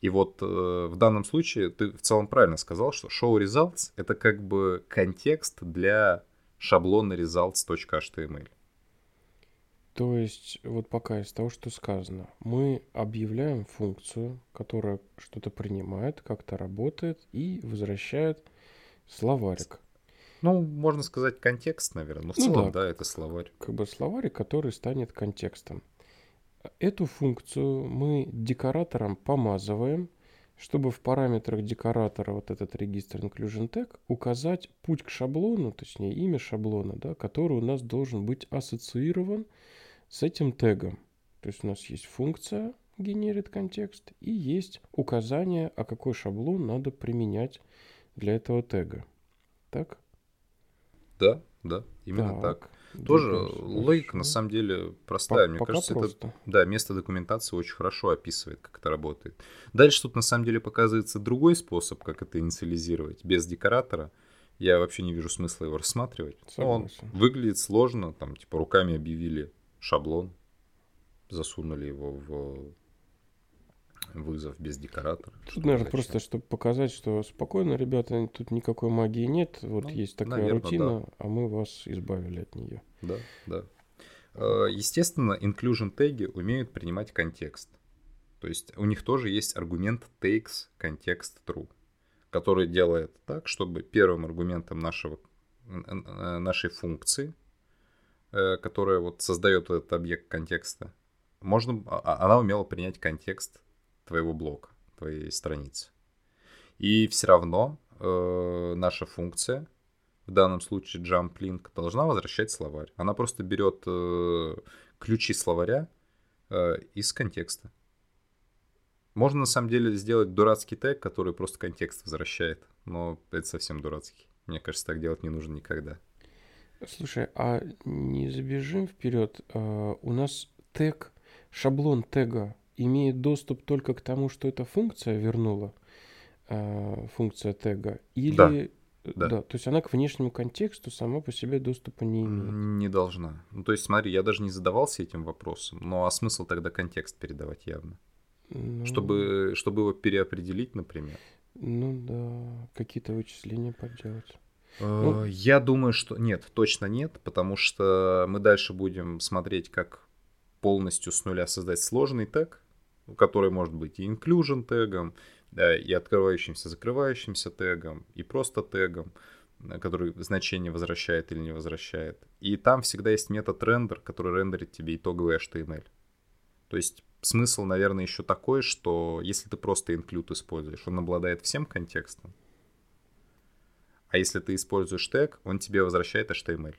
И вот э, в данном случае ты в целом правильно сказал, что show results это как бы контекст для шаблона results.html. То есть, вот пока из того, что сказано, мы объявляем функцию, которая что-то принимает, как-то работает и возвращает словарик. Ну, можно сказать контекст, наверное. Но в Ну целом, да. да, это словарь. Как бы словарик, который станет контекстом. Эту функцию мы декоратором помазываем, чтобы в параметрах декоратора вот этот регистр inclusion tag указать путь к шаблону, точнее имя шаблона, да, который у нас должен быть ассоциирован с этим тегом. То есть у нас есть функция генерит контекст и есть указание, а какой шаблон надо применять для этого тега. Так? Да, да, именно так. Тоже логика на самом деле простая. По- Мне кажется, это просто. Да, место документации очень хорошо описывает, как это работает. Дальше тут на самом деле показывается другой способ, как это инициализировать. Без декоратора я вообще не вижу смысла его рассматривать. Ну, Он Согласен. выглядит сложно, там типа руками объявили шаблон, засунули его в вызов без декоратора. Тут, наверное, зачем? просто, чтобы показать, что спокойно, ребята, тут никакой магии нет. Вот Ну, есть такая наверно, рутина, а мы вас избавили от нее. Да, да. Э, Естественно, inclusion теги умеют принимать контекст. То есть у них тоже есть аргумент takes контекст true, который делает так, чтобы первым аргументом нашего, э, нашей функции, э, которая вот создает этот объект контекста, можно, а- а- она умела принять контекст твоего блока, твоей страницы. И все равно э, наша функция, в данном случае jump link, должна возвращать словарь. Она просто берет э, ключи словаря э, из контекста. Можно на самом деле сделать дурацкий тег, который просто контекст возвращает, но это совсем дурацкий. Мне кажется, так делать не нужно никогда. Слушай, а не забежим вперед? А, У нас тег, шаблон тега имеет доступ только к тому, что эта функция вернула, а, функция тега, или... да. то есть она к внешнему контексту сама по себе доступа не имеет. Не должна. Ну, то есть, смотри, я даже не задавался этим вопросом, но а смысл тогда контекст передавать явно? Ну, Чтобы, чтобы его переопределить, например. Ну да, какие-то вычисления поделать. Э, Я думаю, что нет, точно нет, потому что мы дальше будем смотреть, как полностью с нуля создать сложный тег, который может быть и inclusion тегом, да, и открывающимся, закрывающимся тегом, и просто тегом, э, который значение возвращает или не возвращает. И там всегда есть метод рендер, который рендерит тебе итоговый HTML. То есть смысл, наверное, еще такой, что если ты просто include используешь, он обладает всем контекстом, а если ты используешь тег, он тебе возвращает HTML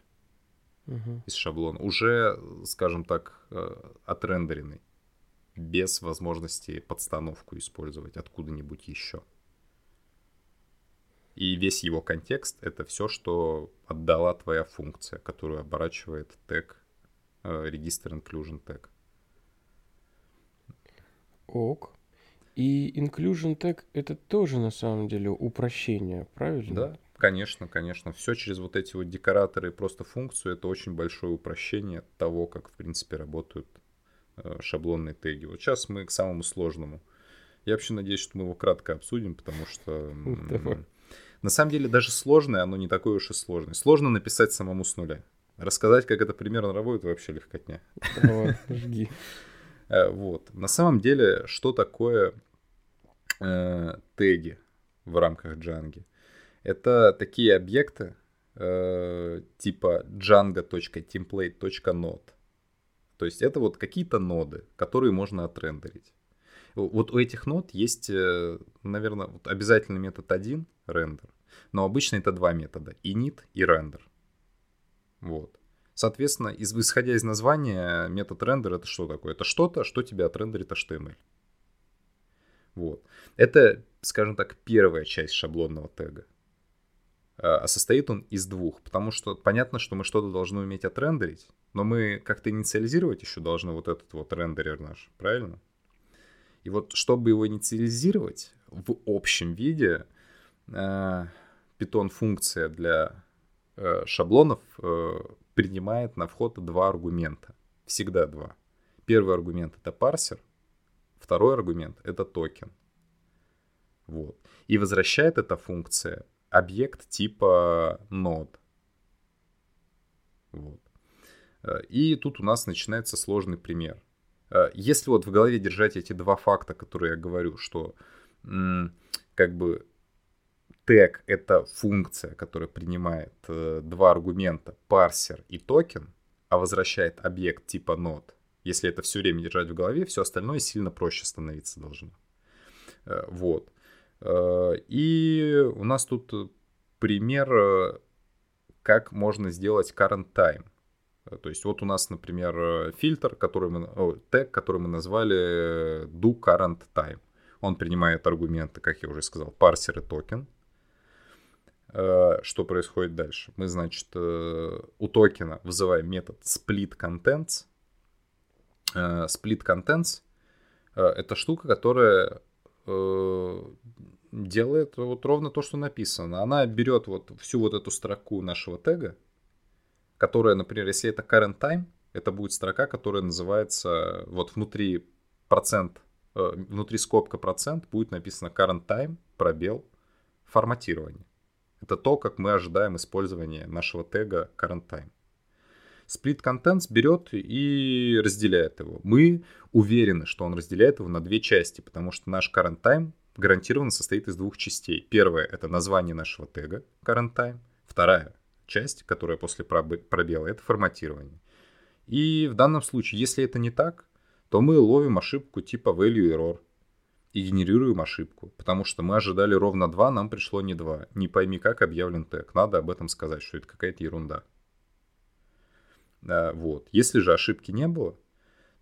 Мгм. из шаблона, уже, скажем так, э, отрендеренный, без возможности подстановку использовать откуда-нибудь еще. И весь его контекст — это все, что отдала твоя функция, которую оборачивает тег, э, регистр inclusion тег. Ок. И inclusion tag это тоже на самом деле упрощение, правильно? Да, конечно, конечно. Все через вот эти вот декораторы и просто функцию это очень большое упрощение того, как в принципе работают шаблонные теги. Вот сейчас мы к самому сложному. Я вообще надеюсь, что мы его кратко обсудим, потому что на самом деле даже сложное, оно не такое уж и сложное. Сложно написать самому с нуля. Рассказать, как это примерно работает, вообще легкотня. Давай, жги. Э, Вот. На самом деле, что такое э, теги в рамках Django? Это такие объекты э, типа django.template.node. То есть это вот какие-то ноды, которые можно отрендерить. Вот у этих нод есть, наверное, вот обязательный метод один рендер, но обычно это два метода, init и render. Вот. Соответственно, из, исходя из названия, метод рендер это что такое? Это что-то, что тебе отрендерит HTML. Вот. Это, скажем так, первая часть шаблонного тега. А, а состоит он из двух, потому что понятно, что мы что-то должны уметь отрендерить, но мы как-то инициализировать еще должны вот этот вот рендерер наш, правильно? И вот чтобы его инициализировать в общем виде, Python э, функция для э, шаблонов э, принимает на вход два аргумента. Всегда два. Первый аргумент это парсер, второй аргумент это токен. Вот. И возвращает эта функция объект типа node. Вот. И тут у нас начинается сложный пример. Если вот в голове держать эти два факта, которые я говорю, что как бы тег — это функция, которая принимает э, два аргумента, парсер и токен, а возвращает объект типа node. Если это все время держать в голове, все остальное сильно проще становиться должно. Э, вот. Э, и у нас тут пример, э, как можно сделать current time. Э, то есть вот у нас, например, э, фильтр, который мы, о, тег, который мы назвали do current time. Он принимает аргументы, как я уже сказал, парсер и токен. Э, что происходит дальше? Мы, значит, э, у токена вызываем метод split contents. Э, split contents — это штука, которая делает вот ровно то, что написано. Она берет вот всю вот эту строку нашего тега, которая, например, если это current time, это будет строка, которая называется вот внутри процент, внутри скобка процент будет написано current time, пробел, форматирование. Это то, как мы ожидаем использования нашего тега current Split Contents берет и разделяет его. Мы уверены, что он разделяет его на две части, потому что наш current time гарантированно состоит из двух частей. Первая — это название нашего тега current time. Вторая часть, которая после пробела, это форматирование. И в данном случае, если это не так, то мы ловим ошибку типа value error и генерируем ошибку, потому что мы ожидали ровно 2, нам пришло не 2. Не пойми, как объявлен тег. Надо об этом сказать, что это какая-то ерунда. А, вот. Если же ошибки не было,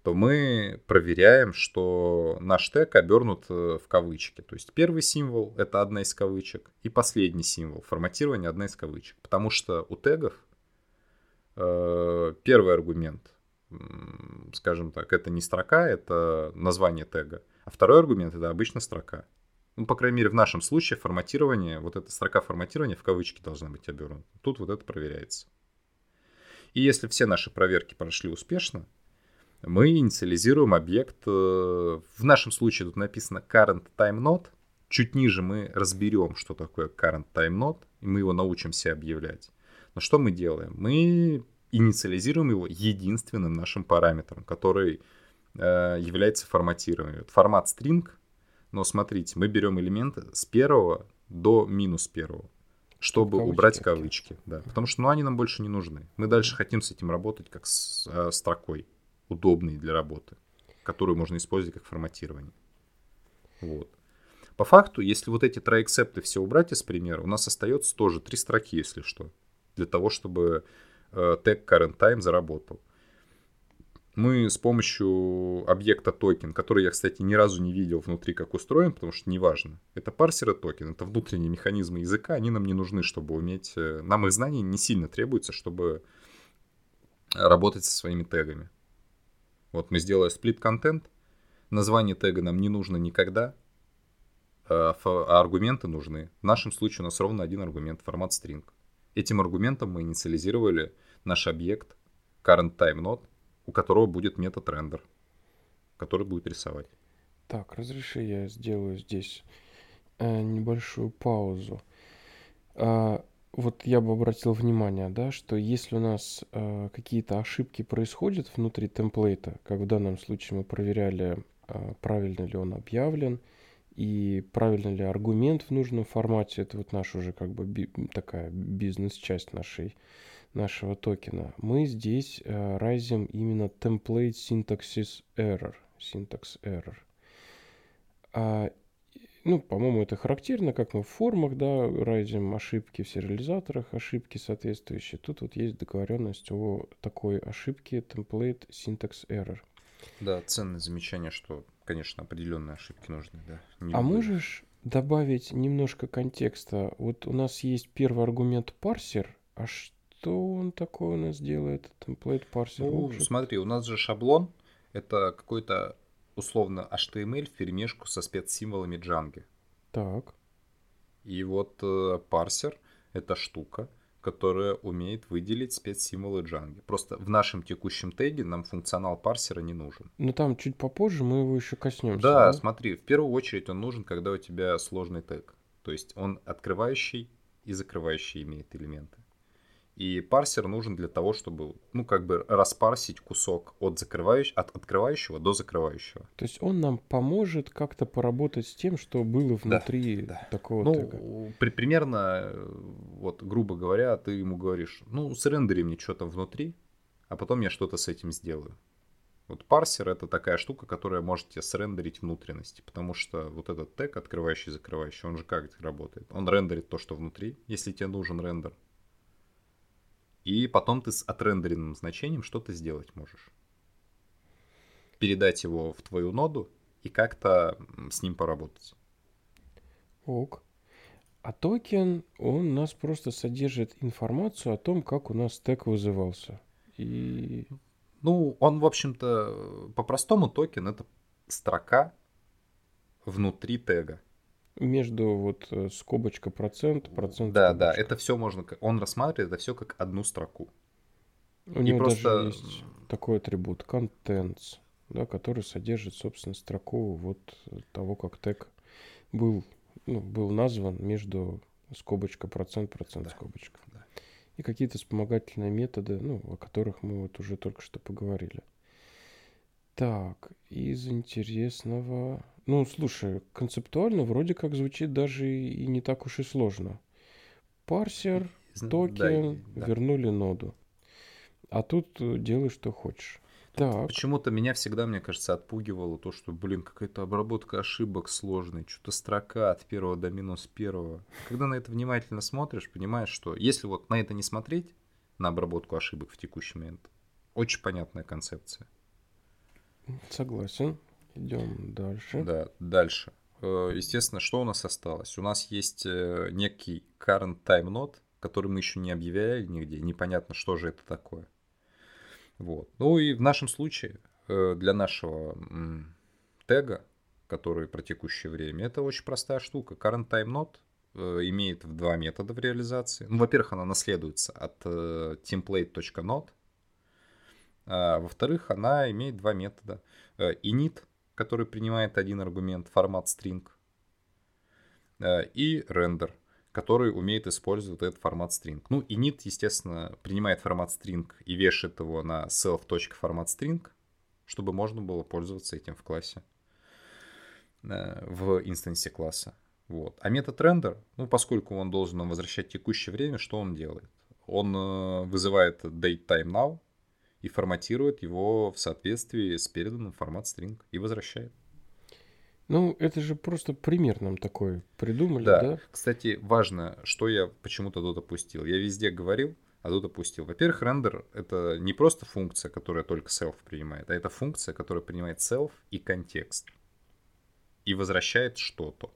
то мы проверяем, что наш тег обернут э, в кавычки. То есть первый символ — это одна из кавычек, и последний символ — форматирование одна из кавычек. Потому что у тегов э, первый аргумент, скажем так, это не строка, это название тега — а второй аргумент это обычно строка. Ну, по крайней мере, в нашем случае форматирование, вот эта строка форматирования в кавычки должна быть обернута. Тут вот это проверяется. И если все наши проверки прошли успешно, мы инициализируем объект. Э, в нашем случае тут написано current time node. Чуть ниже мы разберем, что такое current time node, и мы его научимся объявлять. Но что мы делаем? Мы инициализируем его единственным нашим параметром, который Э, является форматированием. Формат string, но смотрите, мы берем элементы с первого до минус первого, чтобы кавычки убрать кавычки. Да, потому что ну, они нам больше не нужны. Мы дальше хотим с этим работать как с э, строкой, удобной для работы, которую можно использовать как форматирование. Вот. По факту, если вот эти троексепты все убрать из примера, у нас остается тоже три строки, если что, для того, чтобы э, тег current time заработал мы с помощью объекта токен, который я, кстати, ни разу не видел внутри, как устроен, потому что неважно. Это парсеры токен, это внутренние механизмы языка, они нам не нужны, чтобы уметь... Э, нам их знаний не сильно требуется, чтобы работать со своими тегами. Вот мы сделали split contents, название тега нам не нужно никогда, а, а аргументы нужны. В нашем случае у нас ровно один аргумент, format string. Этим аргументом мы инициализировали наш объект current time node, у которого будет метод рендер, который будет рисовать. Так, разреши я сделаю здесь э, небольшую паузу. А, вот я бы обратил внимание, да, что если у нас э, какие-то ошибки происходят внутри темплейта, как в данном случае мы проверяли, э, правильно ли он объявлен, и правильно ли аргумент в нужном формате, это вот наша уже как бы би- такая бизнес-часть нашей нашего токена, мы здесь э, разим именно template syntaxis error, syntax error. Ну, по-моему, это характерно, как мы в формах, да, райдим ошибки в сериализаторах, ошибки соответствующие. Тут вот есть договоренность о такой ошибке template syntax error. Да, ценное замечание, что, конечно, определенные ошибки нужны, да. Не а любые. можешь добавить немножко контекста? Вот у нас есть первый аргумент парсер, а что он такое у нас делает, template парсер? Ну, смотри, у нас же шаблон, это какой-то условно HTML в перемешку со спецсимволами Django. Так. И вот э, парсер — это штука, которая умеет выделить спецсимволы Django. Просто в нашем текущем теге нам функционал парсера не нужен. Ну там чуть попозже мы его еще коснемся. Да, да, смотри, в первую очередь он нужен, когда у тебя сложный тег. То есть он открывающий и закрывающий имеет элементы. И парсер нужен для того, чтобы, ну, как бы распарсить кусок от, закрывающего, от открывающего до закрывающего. То есть он нам поможет как-то поработать с тем, что было внутри да, да. такого ну, тега. При, примерно, вот, грубо говоря, ты ему говоришь, ну, срендери мне что-то внутри, а потом я что-то с этим сделаю. Вот парсер это такая штука, которая может тебе срендерить внутренности, потому что вот этот тег, открывающий, закрывающий, он же как работает? Он рендерит то, что внутри, если тебе нужен рендер, и потом ты с отрендеренным значением что-то сделать можешь. Передать его в твою ноду и как-то с ним поработать. Ок. А токен, он у нас просто содержит информацию о том, как у нас тег вызывался. И... Ну, он, в общем-то, по-простому токен — это строка внутри тега между вот э, скобочка процент, процент. Да, скобочка. да, это все можно, он рассматривает это все как одну строку. У него просто... даже есть такой атрибут contents, да, который содержит, собственно, строку вот того, как тег был, ну, был назван между скобочка процент, процент, да. скобочка. Да. И какие-то вспомогательные методы, ну, о которых мы вот уже только что поговорили. Так, из интересного... Ну, слушай, концептуально вроде как звучит даже и не так уж и сложно. Парсер, токен, да, вернули ноду. А тут э, делай, что хочешь. Так. Почему-то меня всегда, мне кажется, отпугивало то, что, блин, какая-то обработка ошибок сложная, что-то строка от первого до минус первого. Когда на это внимательно смотришь, понимаешь, что если вот на это не смотреть, на обработку ошибок в текущий момент, очень понятная концепция. Согласен. Идем дальше. Да, дальше. Э, естественно, что у нас осталось? У нас есть э, некий current time node, который мы еще не объявляли нигде. Непонятно, что же это такое. Вот. Ну и в нашем случае э, для нашего тега, который про текущее время, это очень простая штука. Current time node имеет два метода в реализации. Ну, во-первых, она наследуется от template.node, а, во-вторых, она имеет два метода. Э, init, который принимает один аргумент, формат string, э, и render, который умеет использовать этот формат string. Ну, init, естественно, принимает формат string и вешает его на self.formatString, чтобы можно было пользоваться этим в классе, э, в инстансе класса. Вот. А метод render, ну, поскольку он должен возвращать текущее время, что он делает? Он вызывает datetime и форматирует его в соответствии с переданным формат string и возвращает. Ну, это же просто пример нам такой придумали, да? да? Кстати, важно, что я почему-то тут опустил. Я везде говорил, а тут опустил. Во-первых, рендер — это не просто функция, которая только self принимает, а это функция, которая принимает self и контекст. И возвращает что-то.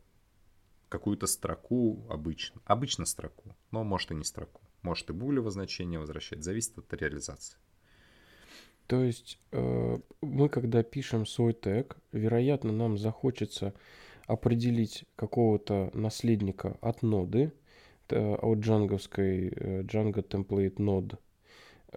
Какую-то строку обычно. Обычно строку, но может и не строку. Может и булевое значение возвращать. Зависит от реализации. То есть э, мы, когда пишем свой тег, вероятно, нам захочется определить какого-то наследника от ноды, э, от джанговской Django Template Node,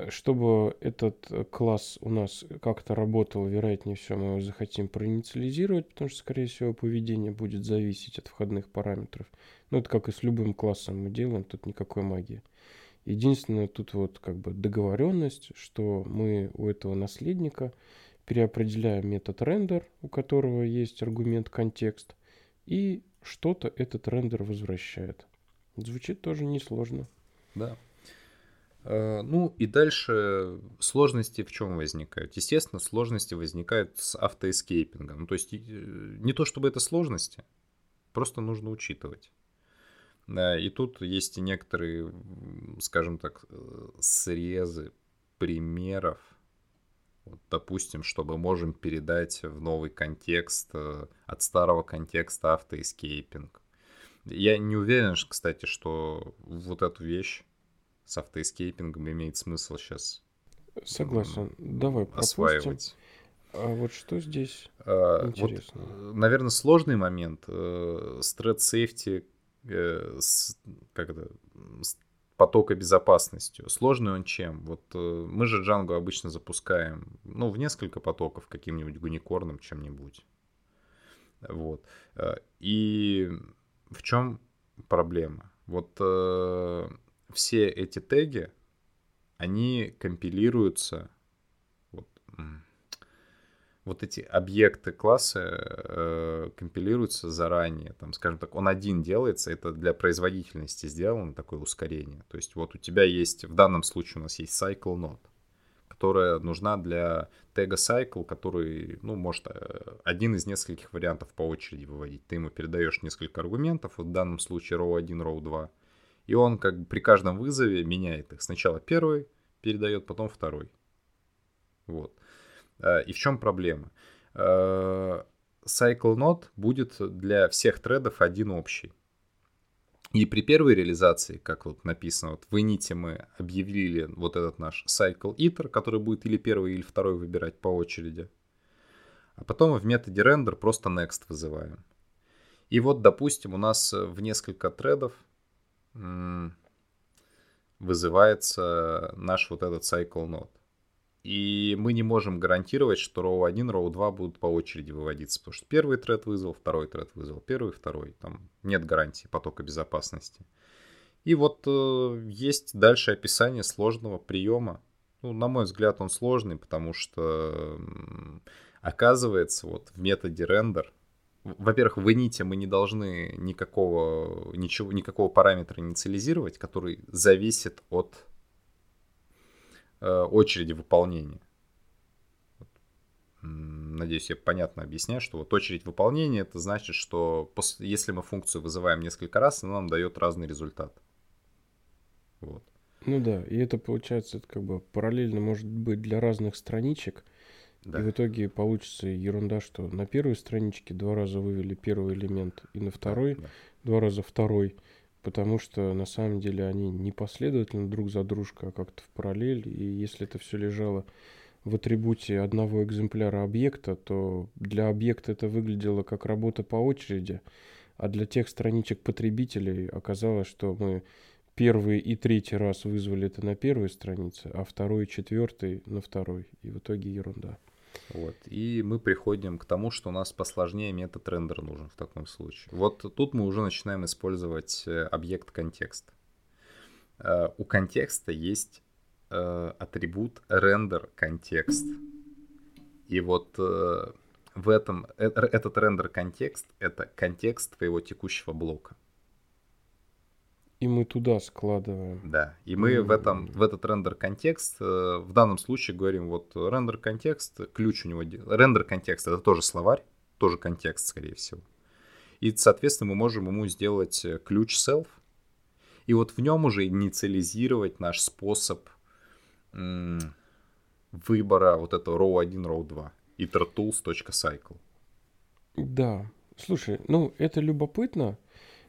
чтобы этот класс у нас как-то работал, вероятнее всего, мы его захотим проинициализировать, потому что, скорее всего, поведение будет зависеть от входных параметров. Ну, это как и с любым классом мы делаем, тут никакой магии. Единственное, тут вот как бы договоренность, что мы у этого наследника переопределяем метод рендер, у которого есть аргумент контекст, и что-то этот рендер возвращает. Звучит тоже несложно. Да. Э, ну и дальше сложности в чем возникают? Естественно, сложности возникают с автоэскейпингом. То есть э, не то чтобы это сложности, Просто нужно учитывать. И тут есть и некоторые, скажем так, э, срезы примеров, вот, допустим, что мы можем передать в новый контекст э, от старого контекста автоэскейпинг. Я не уверен, кстати, что вот эту вещь с автоэскейпингом имеет смысл сейчас Согласен. Давай пропустим. осваивать. А вот что здесь а, интересно? Вот, э, наверное, сложный момент. С thread safety, э, с, как это, с потока безопасностью. Сложный он чем? Вот мы же Django обычно запускаем, ну, в несколько потоков каким-нибудь гуникорным чем-нибудь. Вот. И в чем проблема? Вот э, все эти теги, они компилируются, вот, вот эти объекты класса э, компилируются заранее. Там, скажем так, он один делается, это для производительности сделано такое ускорение. То есть вот у тебя есть, в данном случае у нас есть cycle node, которая нужна для тега cycle, который, ну, может э, один из нескольких вариантов по очереди выводить. Ты ему передаешь несколько аргументов, вот в данном случае row 1, row 2, и он как бы при каждом вызове меняет их. Сначала первый передает, потом второй. Вот. А, и в чем проблема? А, cycle node будет для всех тредов один общий. И при первой реализации, как вот написано, вот в init мы объявили вот этот наш cycle iter, который будет или первый, или второй выбирать по очереди. А потом в методе render просто next вызываем. И вот, допустим, у нас в несколько тредов вызывается наш вот этот cycle node. И мы не можем гарантировать, что row 1, row 2 будут по очереди выводиться, потому что первый тред вызвал, второй тред вызвал, первый, второй. Там нет гарантии потока безопасности. И вот э, есть дальше описание сложного приема. Ну, на мой взгляд, он сложный, потому что оказывается, вот в методе render во-первых, в init мы не должны никакого, ничего, никакого параметра инициализировать, который зависит от очереди выполнения. Надеюсь, я понятно объясняю, что вот очередь выполнения это значит, что после, если мы функцию вызываем несколько раз, она нам дает разный результат. Вот. Ну да, и это получается это как бы параллельно может быть для разных страничек, да. И в итоге получится ерунда, что на первой страничке два раза вывели первый элемент, и на второй да, да. два раза второй, потому что на самом деле они не последовательно друг за дружкой, а как-то в параллель. И если это все лежало в атрибуте одного экземпляра объекта, то для объекта это выглядело как работа по очереди, а для тех страничек потребителей оказалось, что мы первый и третий раз вызвали это на первой странице, а второй и четвертый на второй. И в итоге ерунда. Вот. И мы приходим к тому, что у нас посложнее метод рендер нужен в таком случае. Вот тут мы уже начинаем использовать э, объект контекст. Э, у контекста есть э, атрибут рендер контекст. И вот в этом этот рендер контекст это контекст твоего текущего блока. И мы туда складываем. Да, и мы mm-hmm. в, этом, в этот рендер-контекст, э, в данном случае говорим, вот рендер-контекст, ключ у него, рендер-контекст это тоже словарь, тоже контекст, скорее всего. И, соответственно, мы можем ему сделать э, ключ self, и вот в нем уже инициализировать наш способ м- выбора вот этого row 1, row 2, itertools.cycle. Да, слушай, ну это любопытно,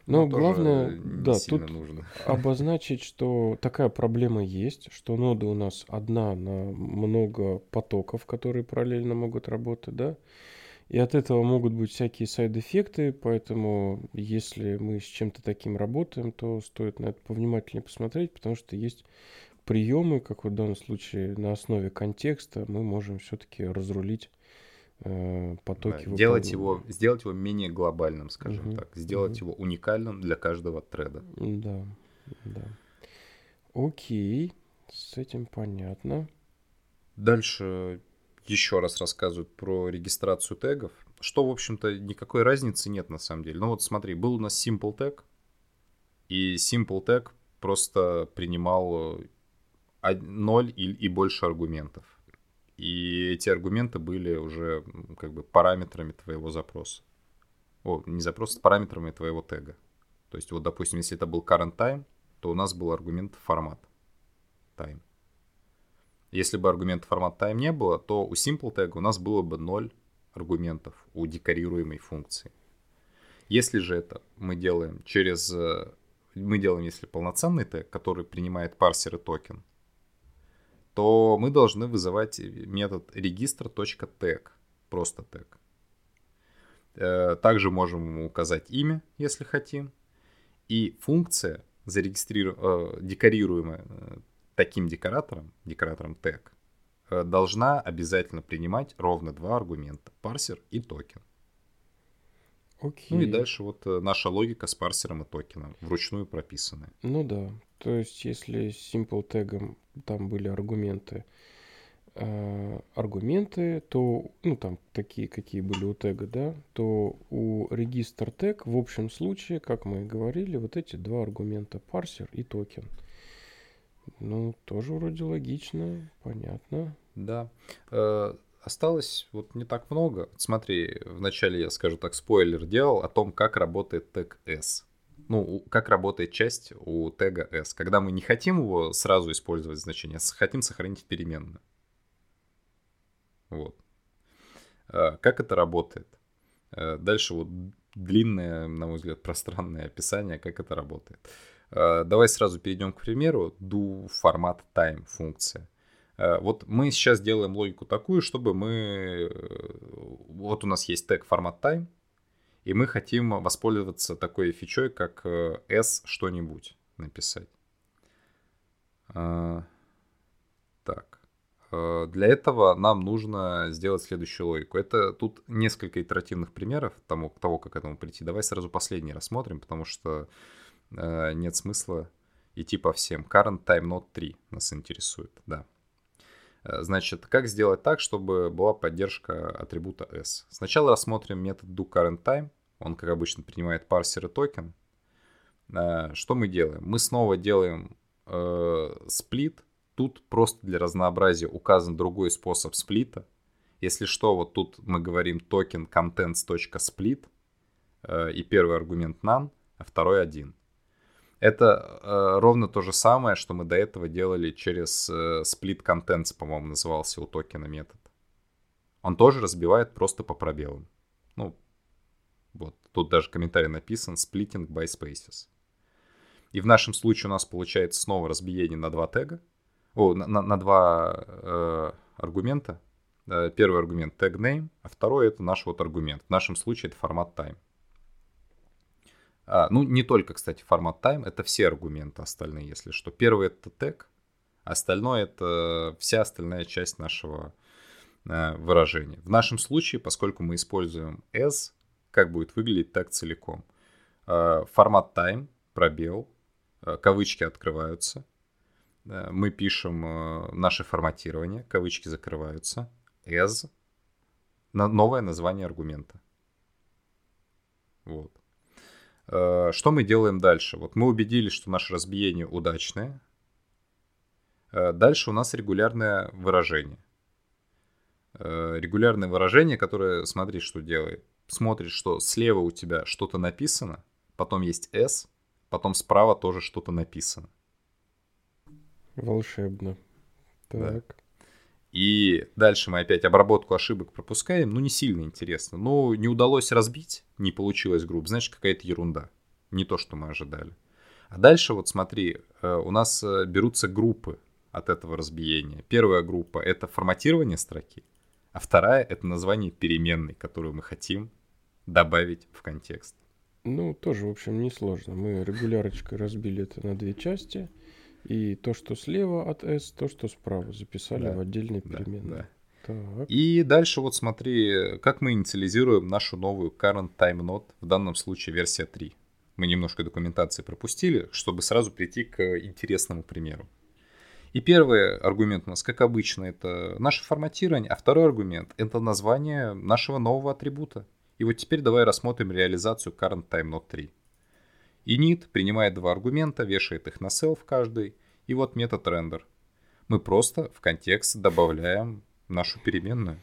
но, Но главное, да, тут нужно. обозначить, что такая проблема есть, что нода у нас одна на много потоков, которые параллельно могут работать, да, и от этого могут быть всякие сайд-эффекты, поэтому если мы с чем-то таким работаем, то стоит на это повнимательнее посмотреть, потому что есть приемы, как в данном случае на основе контекста, мы можем все-таки разрулить потоки. Да, делать его, сделать его менее глобальным, скажем угу, так, сделать угу. его уникальным для каждого треда. Да, да. Окей, с этим понятно. Дальше еще раз рассказывают про регистрацию тегов. Что, в общем-то, никакой разницы нет на самом деле. Ну вот смотри, был у нас Simple Tag, и Simple Tag просто принимал 0 и, и больше аргументов. И эти аргументы были уже как бы параметрами твоего запроса. о, не запрос, с параметрами твоего тега. То есть вот, допустим, если это был current time, то у нас был аргумент формат time. Если бы аргумента формат time не было, то у simple тега у нас было бы 0 аргументов у декорируемой функции. Если же это мы делаем через... Э, мы делаем, если полноценный тег, который принимает парсер и токен, то мы должны вызывать метод register.tag, просто тег. Э, также можем указать имя, если хотим. И функция, зарегистриру... Э, декорируемая таким декоратором, декоратором tag, должна обязательно принимать ровно два аргумента, парсер и токен. Окей. Ну и дальше вот э, наша логика с парсером и токеном, вручную прописанная. Ну да, то есть если с simple тегом там были аргументы, э, аргументы, то, ну там такие, какие были у тега, да, то у регистр тег в общем случае, как мы и говорили, вот эти два аргумента, парсер и токен. Ну, тоже вроде логично, понятно. Да. Осталось вот не так много. Смотри, вначале я, скажу так, спойлер делал о том, как работает тег S. Ну, как работает часть у тега S. Когда мы не хотим его сразу использовать значение, а хотим сохранить в переменную. Вот. А, как это работает? А, дальше вот длинное, на мой взгляд, пространное описание, как это работает. А, давай сразу перейдем к примеру. Do format time функция. Э, вот мы сейчас делаем логику такую, чтобы мы... Э, вот у нас есть тег формат time, и мы хотим воспользоваться такой фичой, как э, s что-нибудь написать. Так. Для этого нам нужно сделать следующую логику. Это тут несколько итеративных примеров тому, того, как к этому прийти. Давай сразу последний рассмотрим, потому что нет смысла идти по всем. Current time not 3 нас интересует, да. Э, значит, как сделать так, чтобы была поддержка атрибута s? Сначала рассмотрим метод doCurrentTime. Он, как обычно, принимает парсер и токен. Э, что мы делаем? Мы снова делаем э, split. Тут просто для разнообразия указан другой способ split а. Если что, вот тут мы говорим токен contents.split. Э, и первый аргумент None, а второй один. Это э, ровно то же самое, что мы до этого делали через э, split contents, по-моему, назывался у токена метод. Он тоже разбивает просто по пробелам. Ну, вот, тут даже комментарий написан splitting by spaces. И в нашем случае у нас получается снова разбиение на два тега, о, на, на, на два э, аргумента. Э, первый аргумент tag name, а второй это наш вот аргумент. В нашем случае это формат time. А, ну, не только, кстати, формат time, это все аргументы остальные, если что. Первый это тег, остальное это вся остальная часть нашего э, выражения. В нашем случае, поскольку мы используем as, как будет выглядеть тег целиком. Э, формат time, пробел, э, кавычки открываются. Э, мы пишем э, наше форматирование, кавычки закрываются. as, на, новое название аргумента. Вот. Э, что мы делаем дальше? Вот мы убедились, что наше разбиение удачное. Э, дальше у нас регулярное выражение. Э, регулярное выражение, которое, смотри, что делает. Смотрит, что слева у тебя что-то написано, потом есть S, потом справа тоже что-то написано. Волшебно. Так. Да. И дальше мы опять обработку ошибок пропускаем. Ну, не сильно интересно. Но не удалось разбить, не получилось групп, значит, какая-то ерунда. Не то, что мы ожидали. А дальше вот смотри, э, у нас э, берутся группы от этого разбиения. Первая группа — это форматирование строки, а вторая — это название переменной, которую мы хотим добавить в контекст. Ну, тоже, в общем, несложно. Мы регулярочкой разбили это на две части — и то, что слева от S, то, что справа записали да, в переменной. Да, да. И дальше вот смотри, как мы инициализируем нашу новую current time node, в данном случае версия 3. Мы немножко документации пропустили, чтобы сразу прийти к интересному примеру. И первый аргумент у нас, как обычно, это наше форматирование, а второй аргумент — это название нашего нового атрибута. И вот теперь давай рассмотрим реализацию current time node 3. Init принимает два аргумента, вешает их на self каждый, и вот метод render. Мы просто в контекст добавляем нашу переменную.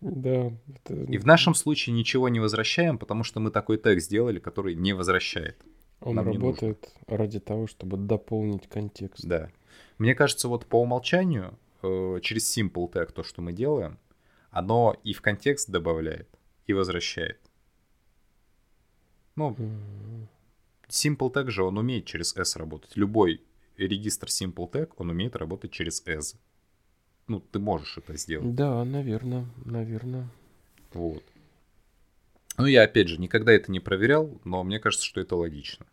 Да. Это... И в нашем случае ничего не возвращаем, потому что мы такой тег сделали, который не возвращает. Он Нам работает ради того, чтобы дополнить контекст. Да. Мне кажется, вот по умолчанию э, через simple tag то, что мы делаем, оно и в контекст добавляет, и возвращает. Ну, simple tag же он умеет через s работать. Любой регистр simple tag, он умеет работать через s. Ну, ты можешь это сделать. Да, наверное, наверное. Вот. Ну, я, опять же, никогда это не проверял, но мне кажется, что это логично.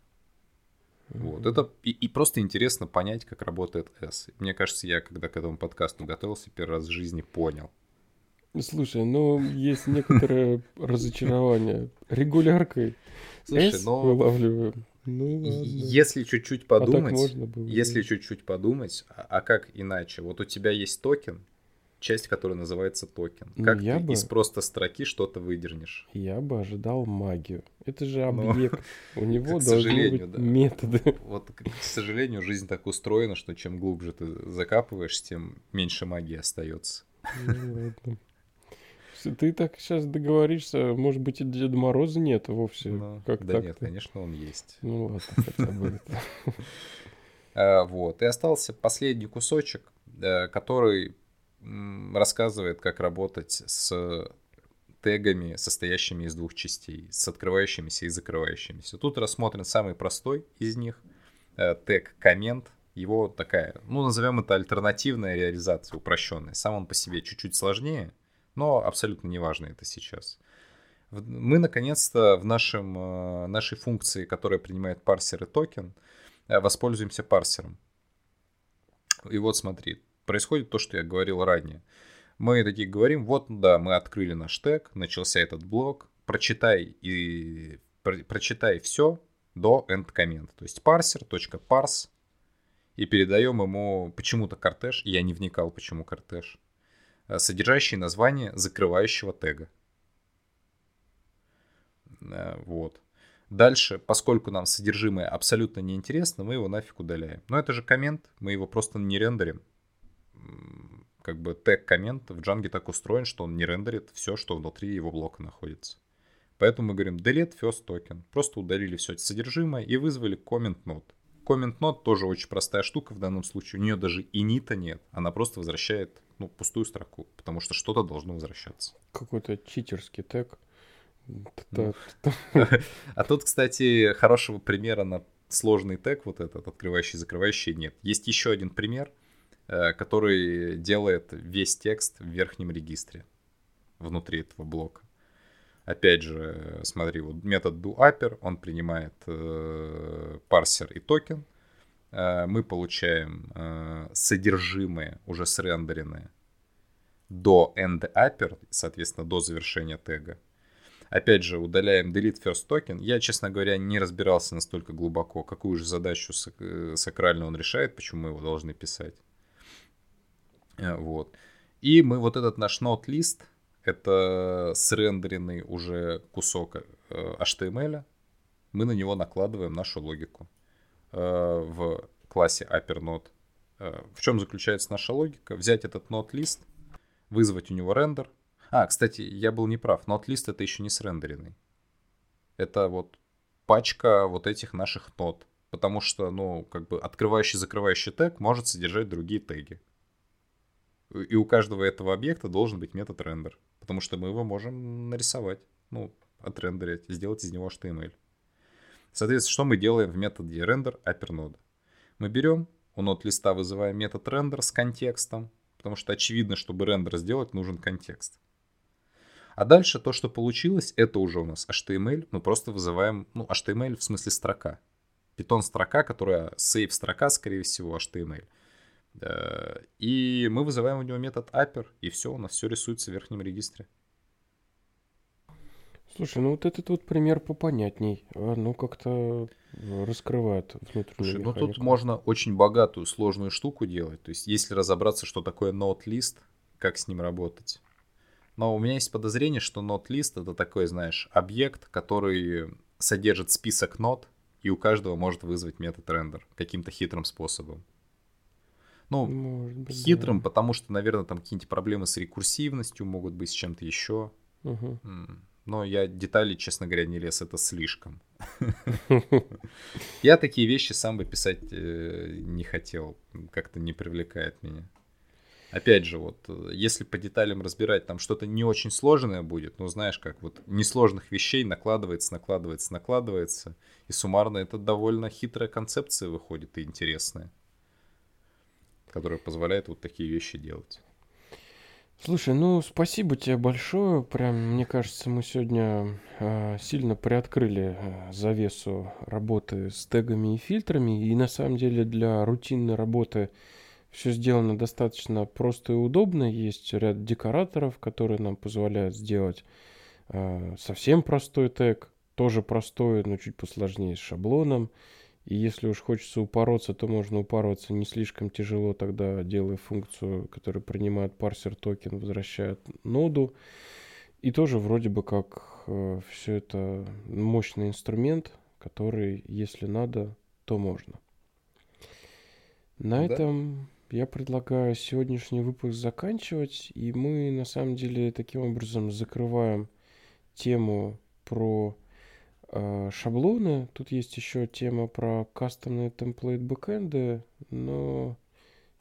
Вот. Это и, и просто интересно понять, как работает S. Мне кажется, я когда к этому подкасту готовился, первый раз в жизни понял. Слушай, ну есть некоторое разочарование. Регуляркой Слушай, но... вылавливаем. Ну, если чуть-чуть подумать, а было, если чуть-чуть подумать, а, а как иначе? Вот у тебя есть токен, часть, которая называется токен. Ну, как ты бы... из просто строки что-то выдернешь? Я бы ожидал магию. Это же ну, объект. У него должны быть методы. Вот, к сожалению, жизнь так устроена, что чем глубже ты закапываешь, тем меньше магии остается. Ну, ты так сейчас договоришься, может быть, и Деда Мороза нет вовсе. Ну, как да нет, конечно, он есть. Ну ладно, хотя бы а, Вот. И остался последний кусочек, э, который рассказывает, как работать с тегами, состоящими из двух частей, с открывающимися и закрывающимися. Тут рассмотрен самый простой из них, э, тег коммент. Его такая, ну, назовем это альтернативная реализация, упрощенная. Сам он по себе чуть-чуть сложнее, но абсолютно неважно это сейчас. Мы, наконец-то, в нашем, э, нашей функции, которая принимает парсер и токен, э, воспользуемся парсером. И вот смотри, происходит то, что я говорил ранее. Мы такие говорим, вот, да, мы открыли наш тег, начался этот блок, прочитай и про, прочитай все до end comment. То есть parser.parse и передаем ему почему-то кортеж, я не вникал, почему кортеж, содержащий название закрывающего тега. Э, вот. Дальше, поскольку нам содержимое абсолютно неинтересно, мы его нафиг удаляем. Но это же коммент, мы его просто не рендерим как бы тег коммент в Django так устроен, что он не рендерит все, что внутри его блока находится. Поэтому мы говорим delete first token. Просто удалили все это содержимое и вызвали comment node. Comment node тоже очень простая штука в данном случае. У нее даже инита нет. Она просто возвращает ну, пустую строку, потому что что-то должно возвращаться. Какой-то читерский тег. Ну. А тут, кстати, хорошего примера на сложный тег, вот этот, открывающий, закрывающий, нет. Есть еще один пример — Э, который делает весь текст в верхнем регистре внутри этого блока. Опять же, смотри, вот метод doApper, он принимает э, парсер и токен. Э, мы получаем э, содержимое, уже срендеренное, до endApper, соответственно, до завершения тега. Опять же, удаляем delete first token. Я, честно говоря, не разбирался настолько глубоко, какую же задачу э, сакральную он решает, почему мы его должны писать. Вот. И мы вот этот наш node-лист, это срендеренный уже кусок HTML, мы на него накладываем нашу логику в классе UpperNode. В чем заключается наша логика? Взять этот node-лист, вызвать у него рендер. А, кстати, я был неправ. Node-лист это еще не срендеренный. Это вот пачка вот этих наших нод. Потому что, ну, как бы открывающий-закрывающий тег может содержать другие теги. И у каждого этого объекта должен быть метод рендер, потому что мы его можем нарисовать, ну, отрендерить, сделать из него HTML. Соответственно, что мы делаем в методе render upper Мы берем, у нод листа вызываем метод render с контекстом, потому что очевидно, чтобы рендер сделать, нужен контекст. А дальше то, что получилось, это уже у нас HTML. Мы просто вызываем, ну, HTML в смысле строка. Python строка, которая save строка, скорее всего, HTML. И мы вызываем у него метод upper, и все, у нас все рисуется в верхнем регистре. Слушай, ну вот этот вот пример попонятней. Ну, как-то раскрывает внутреннюю Слушай, механику. ну тут можно очень богатую, сложную штуку делать. То есть, если разобраться, что такое node-list, как с ним работать. Но у меня есть подозрение, что node-list это такой, знаешь, объект, который содержит список нод, и у каждого может вызвать метод рендер каким-то хитрым способом. Ну, Может быть, хитрым, да. потому что, наверное, там какие-нибудь проблемы с рекурсивностью могут быть, с чем-то еще. Угу. Но я детали, честно говоря, не лез, это слишком. Я такие вещи сам бы писать э, не хотел, как-то не привлекает меня. Опять же, вот, если по деталям разбирать, там что-то не очень сложное будет, ну, знаешь, как вот несложных вещей накладывается, накладывается, накладывается, и суммарно это довольно хитрая концепция выходит и интересная, которая позволяет вот такие вещи делать. Слушай, ну спасибо тебе большое. Прям, мне кажется, мы сегодня э, сильно приоткрыли э, завесу работы с тегами и фильтрами. И на самом деле для рутинной работы все сделано достаточно просто и удобно. Есть ряд декораторов, которые нам позволяют сделать э, совсем простой тег, тоже простой, но чуть посложнее с шаблоном. И если уж хочется упороться, то можно упороться не слишком тяжело, тогда делая функцию, которая принимает парсер токен, возвращает ноду. И тоже вроде бы как э, все это мощный инструмент, который, если надо, то можно. На да. этом я предлагаю сегодняшний выпуск заканчивать. И мы на самом деле таким образом закрываем тему про шаблоны. Тут есть еще тема про кастомные темплейт бэкэнды, но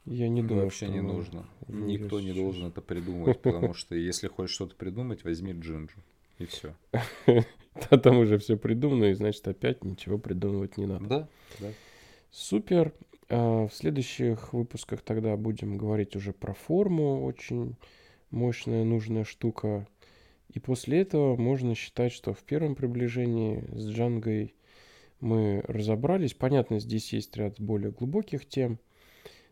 я не думаю, Вообще что не нужно. Никто не должен это придумывать, потому что если хочешь что-то придумать, возьми джинджу. И все. Да, там уже все придумано, и значит опять ничего придумывать не надо. Да, да. Супер. А, в следующих выпусках тогда будем говорить уже про форму. Очень мощная, нужная штука. И после этого можно считать, что в первом приближении с Джангой мы разобрались. Понятно, здесь есть ряд более глубоких тем,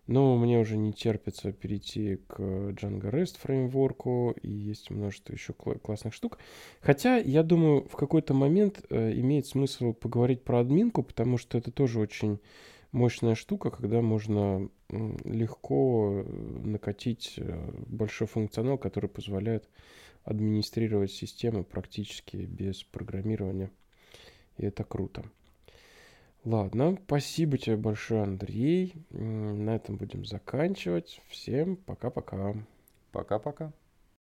но мне уже не терпится перейти к Django REST фреймворку, и есть множество еще классных штук. Хотя, я думаю, в какой-то момент э, имеет смысл поговорить про админку, потому что это тоже очень мощная штука, когда можно легко накатить э, большой функционал, который позволяет администрировать систему практически без программирования. И это круто. Ладно, спасибо тебе большое, Андрей. На этом будем заканчивать. Всем пока-пока. Пока-пока.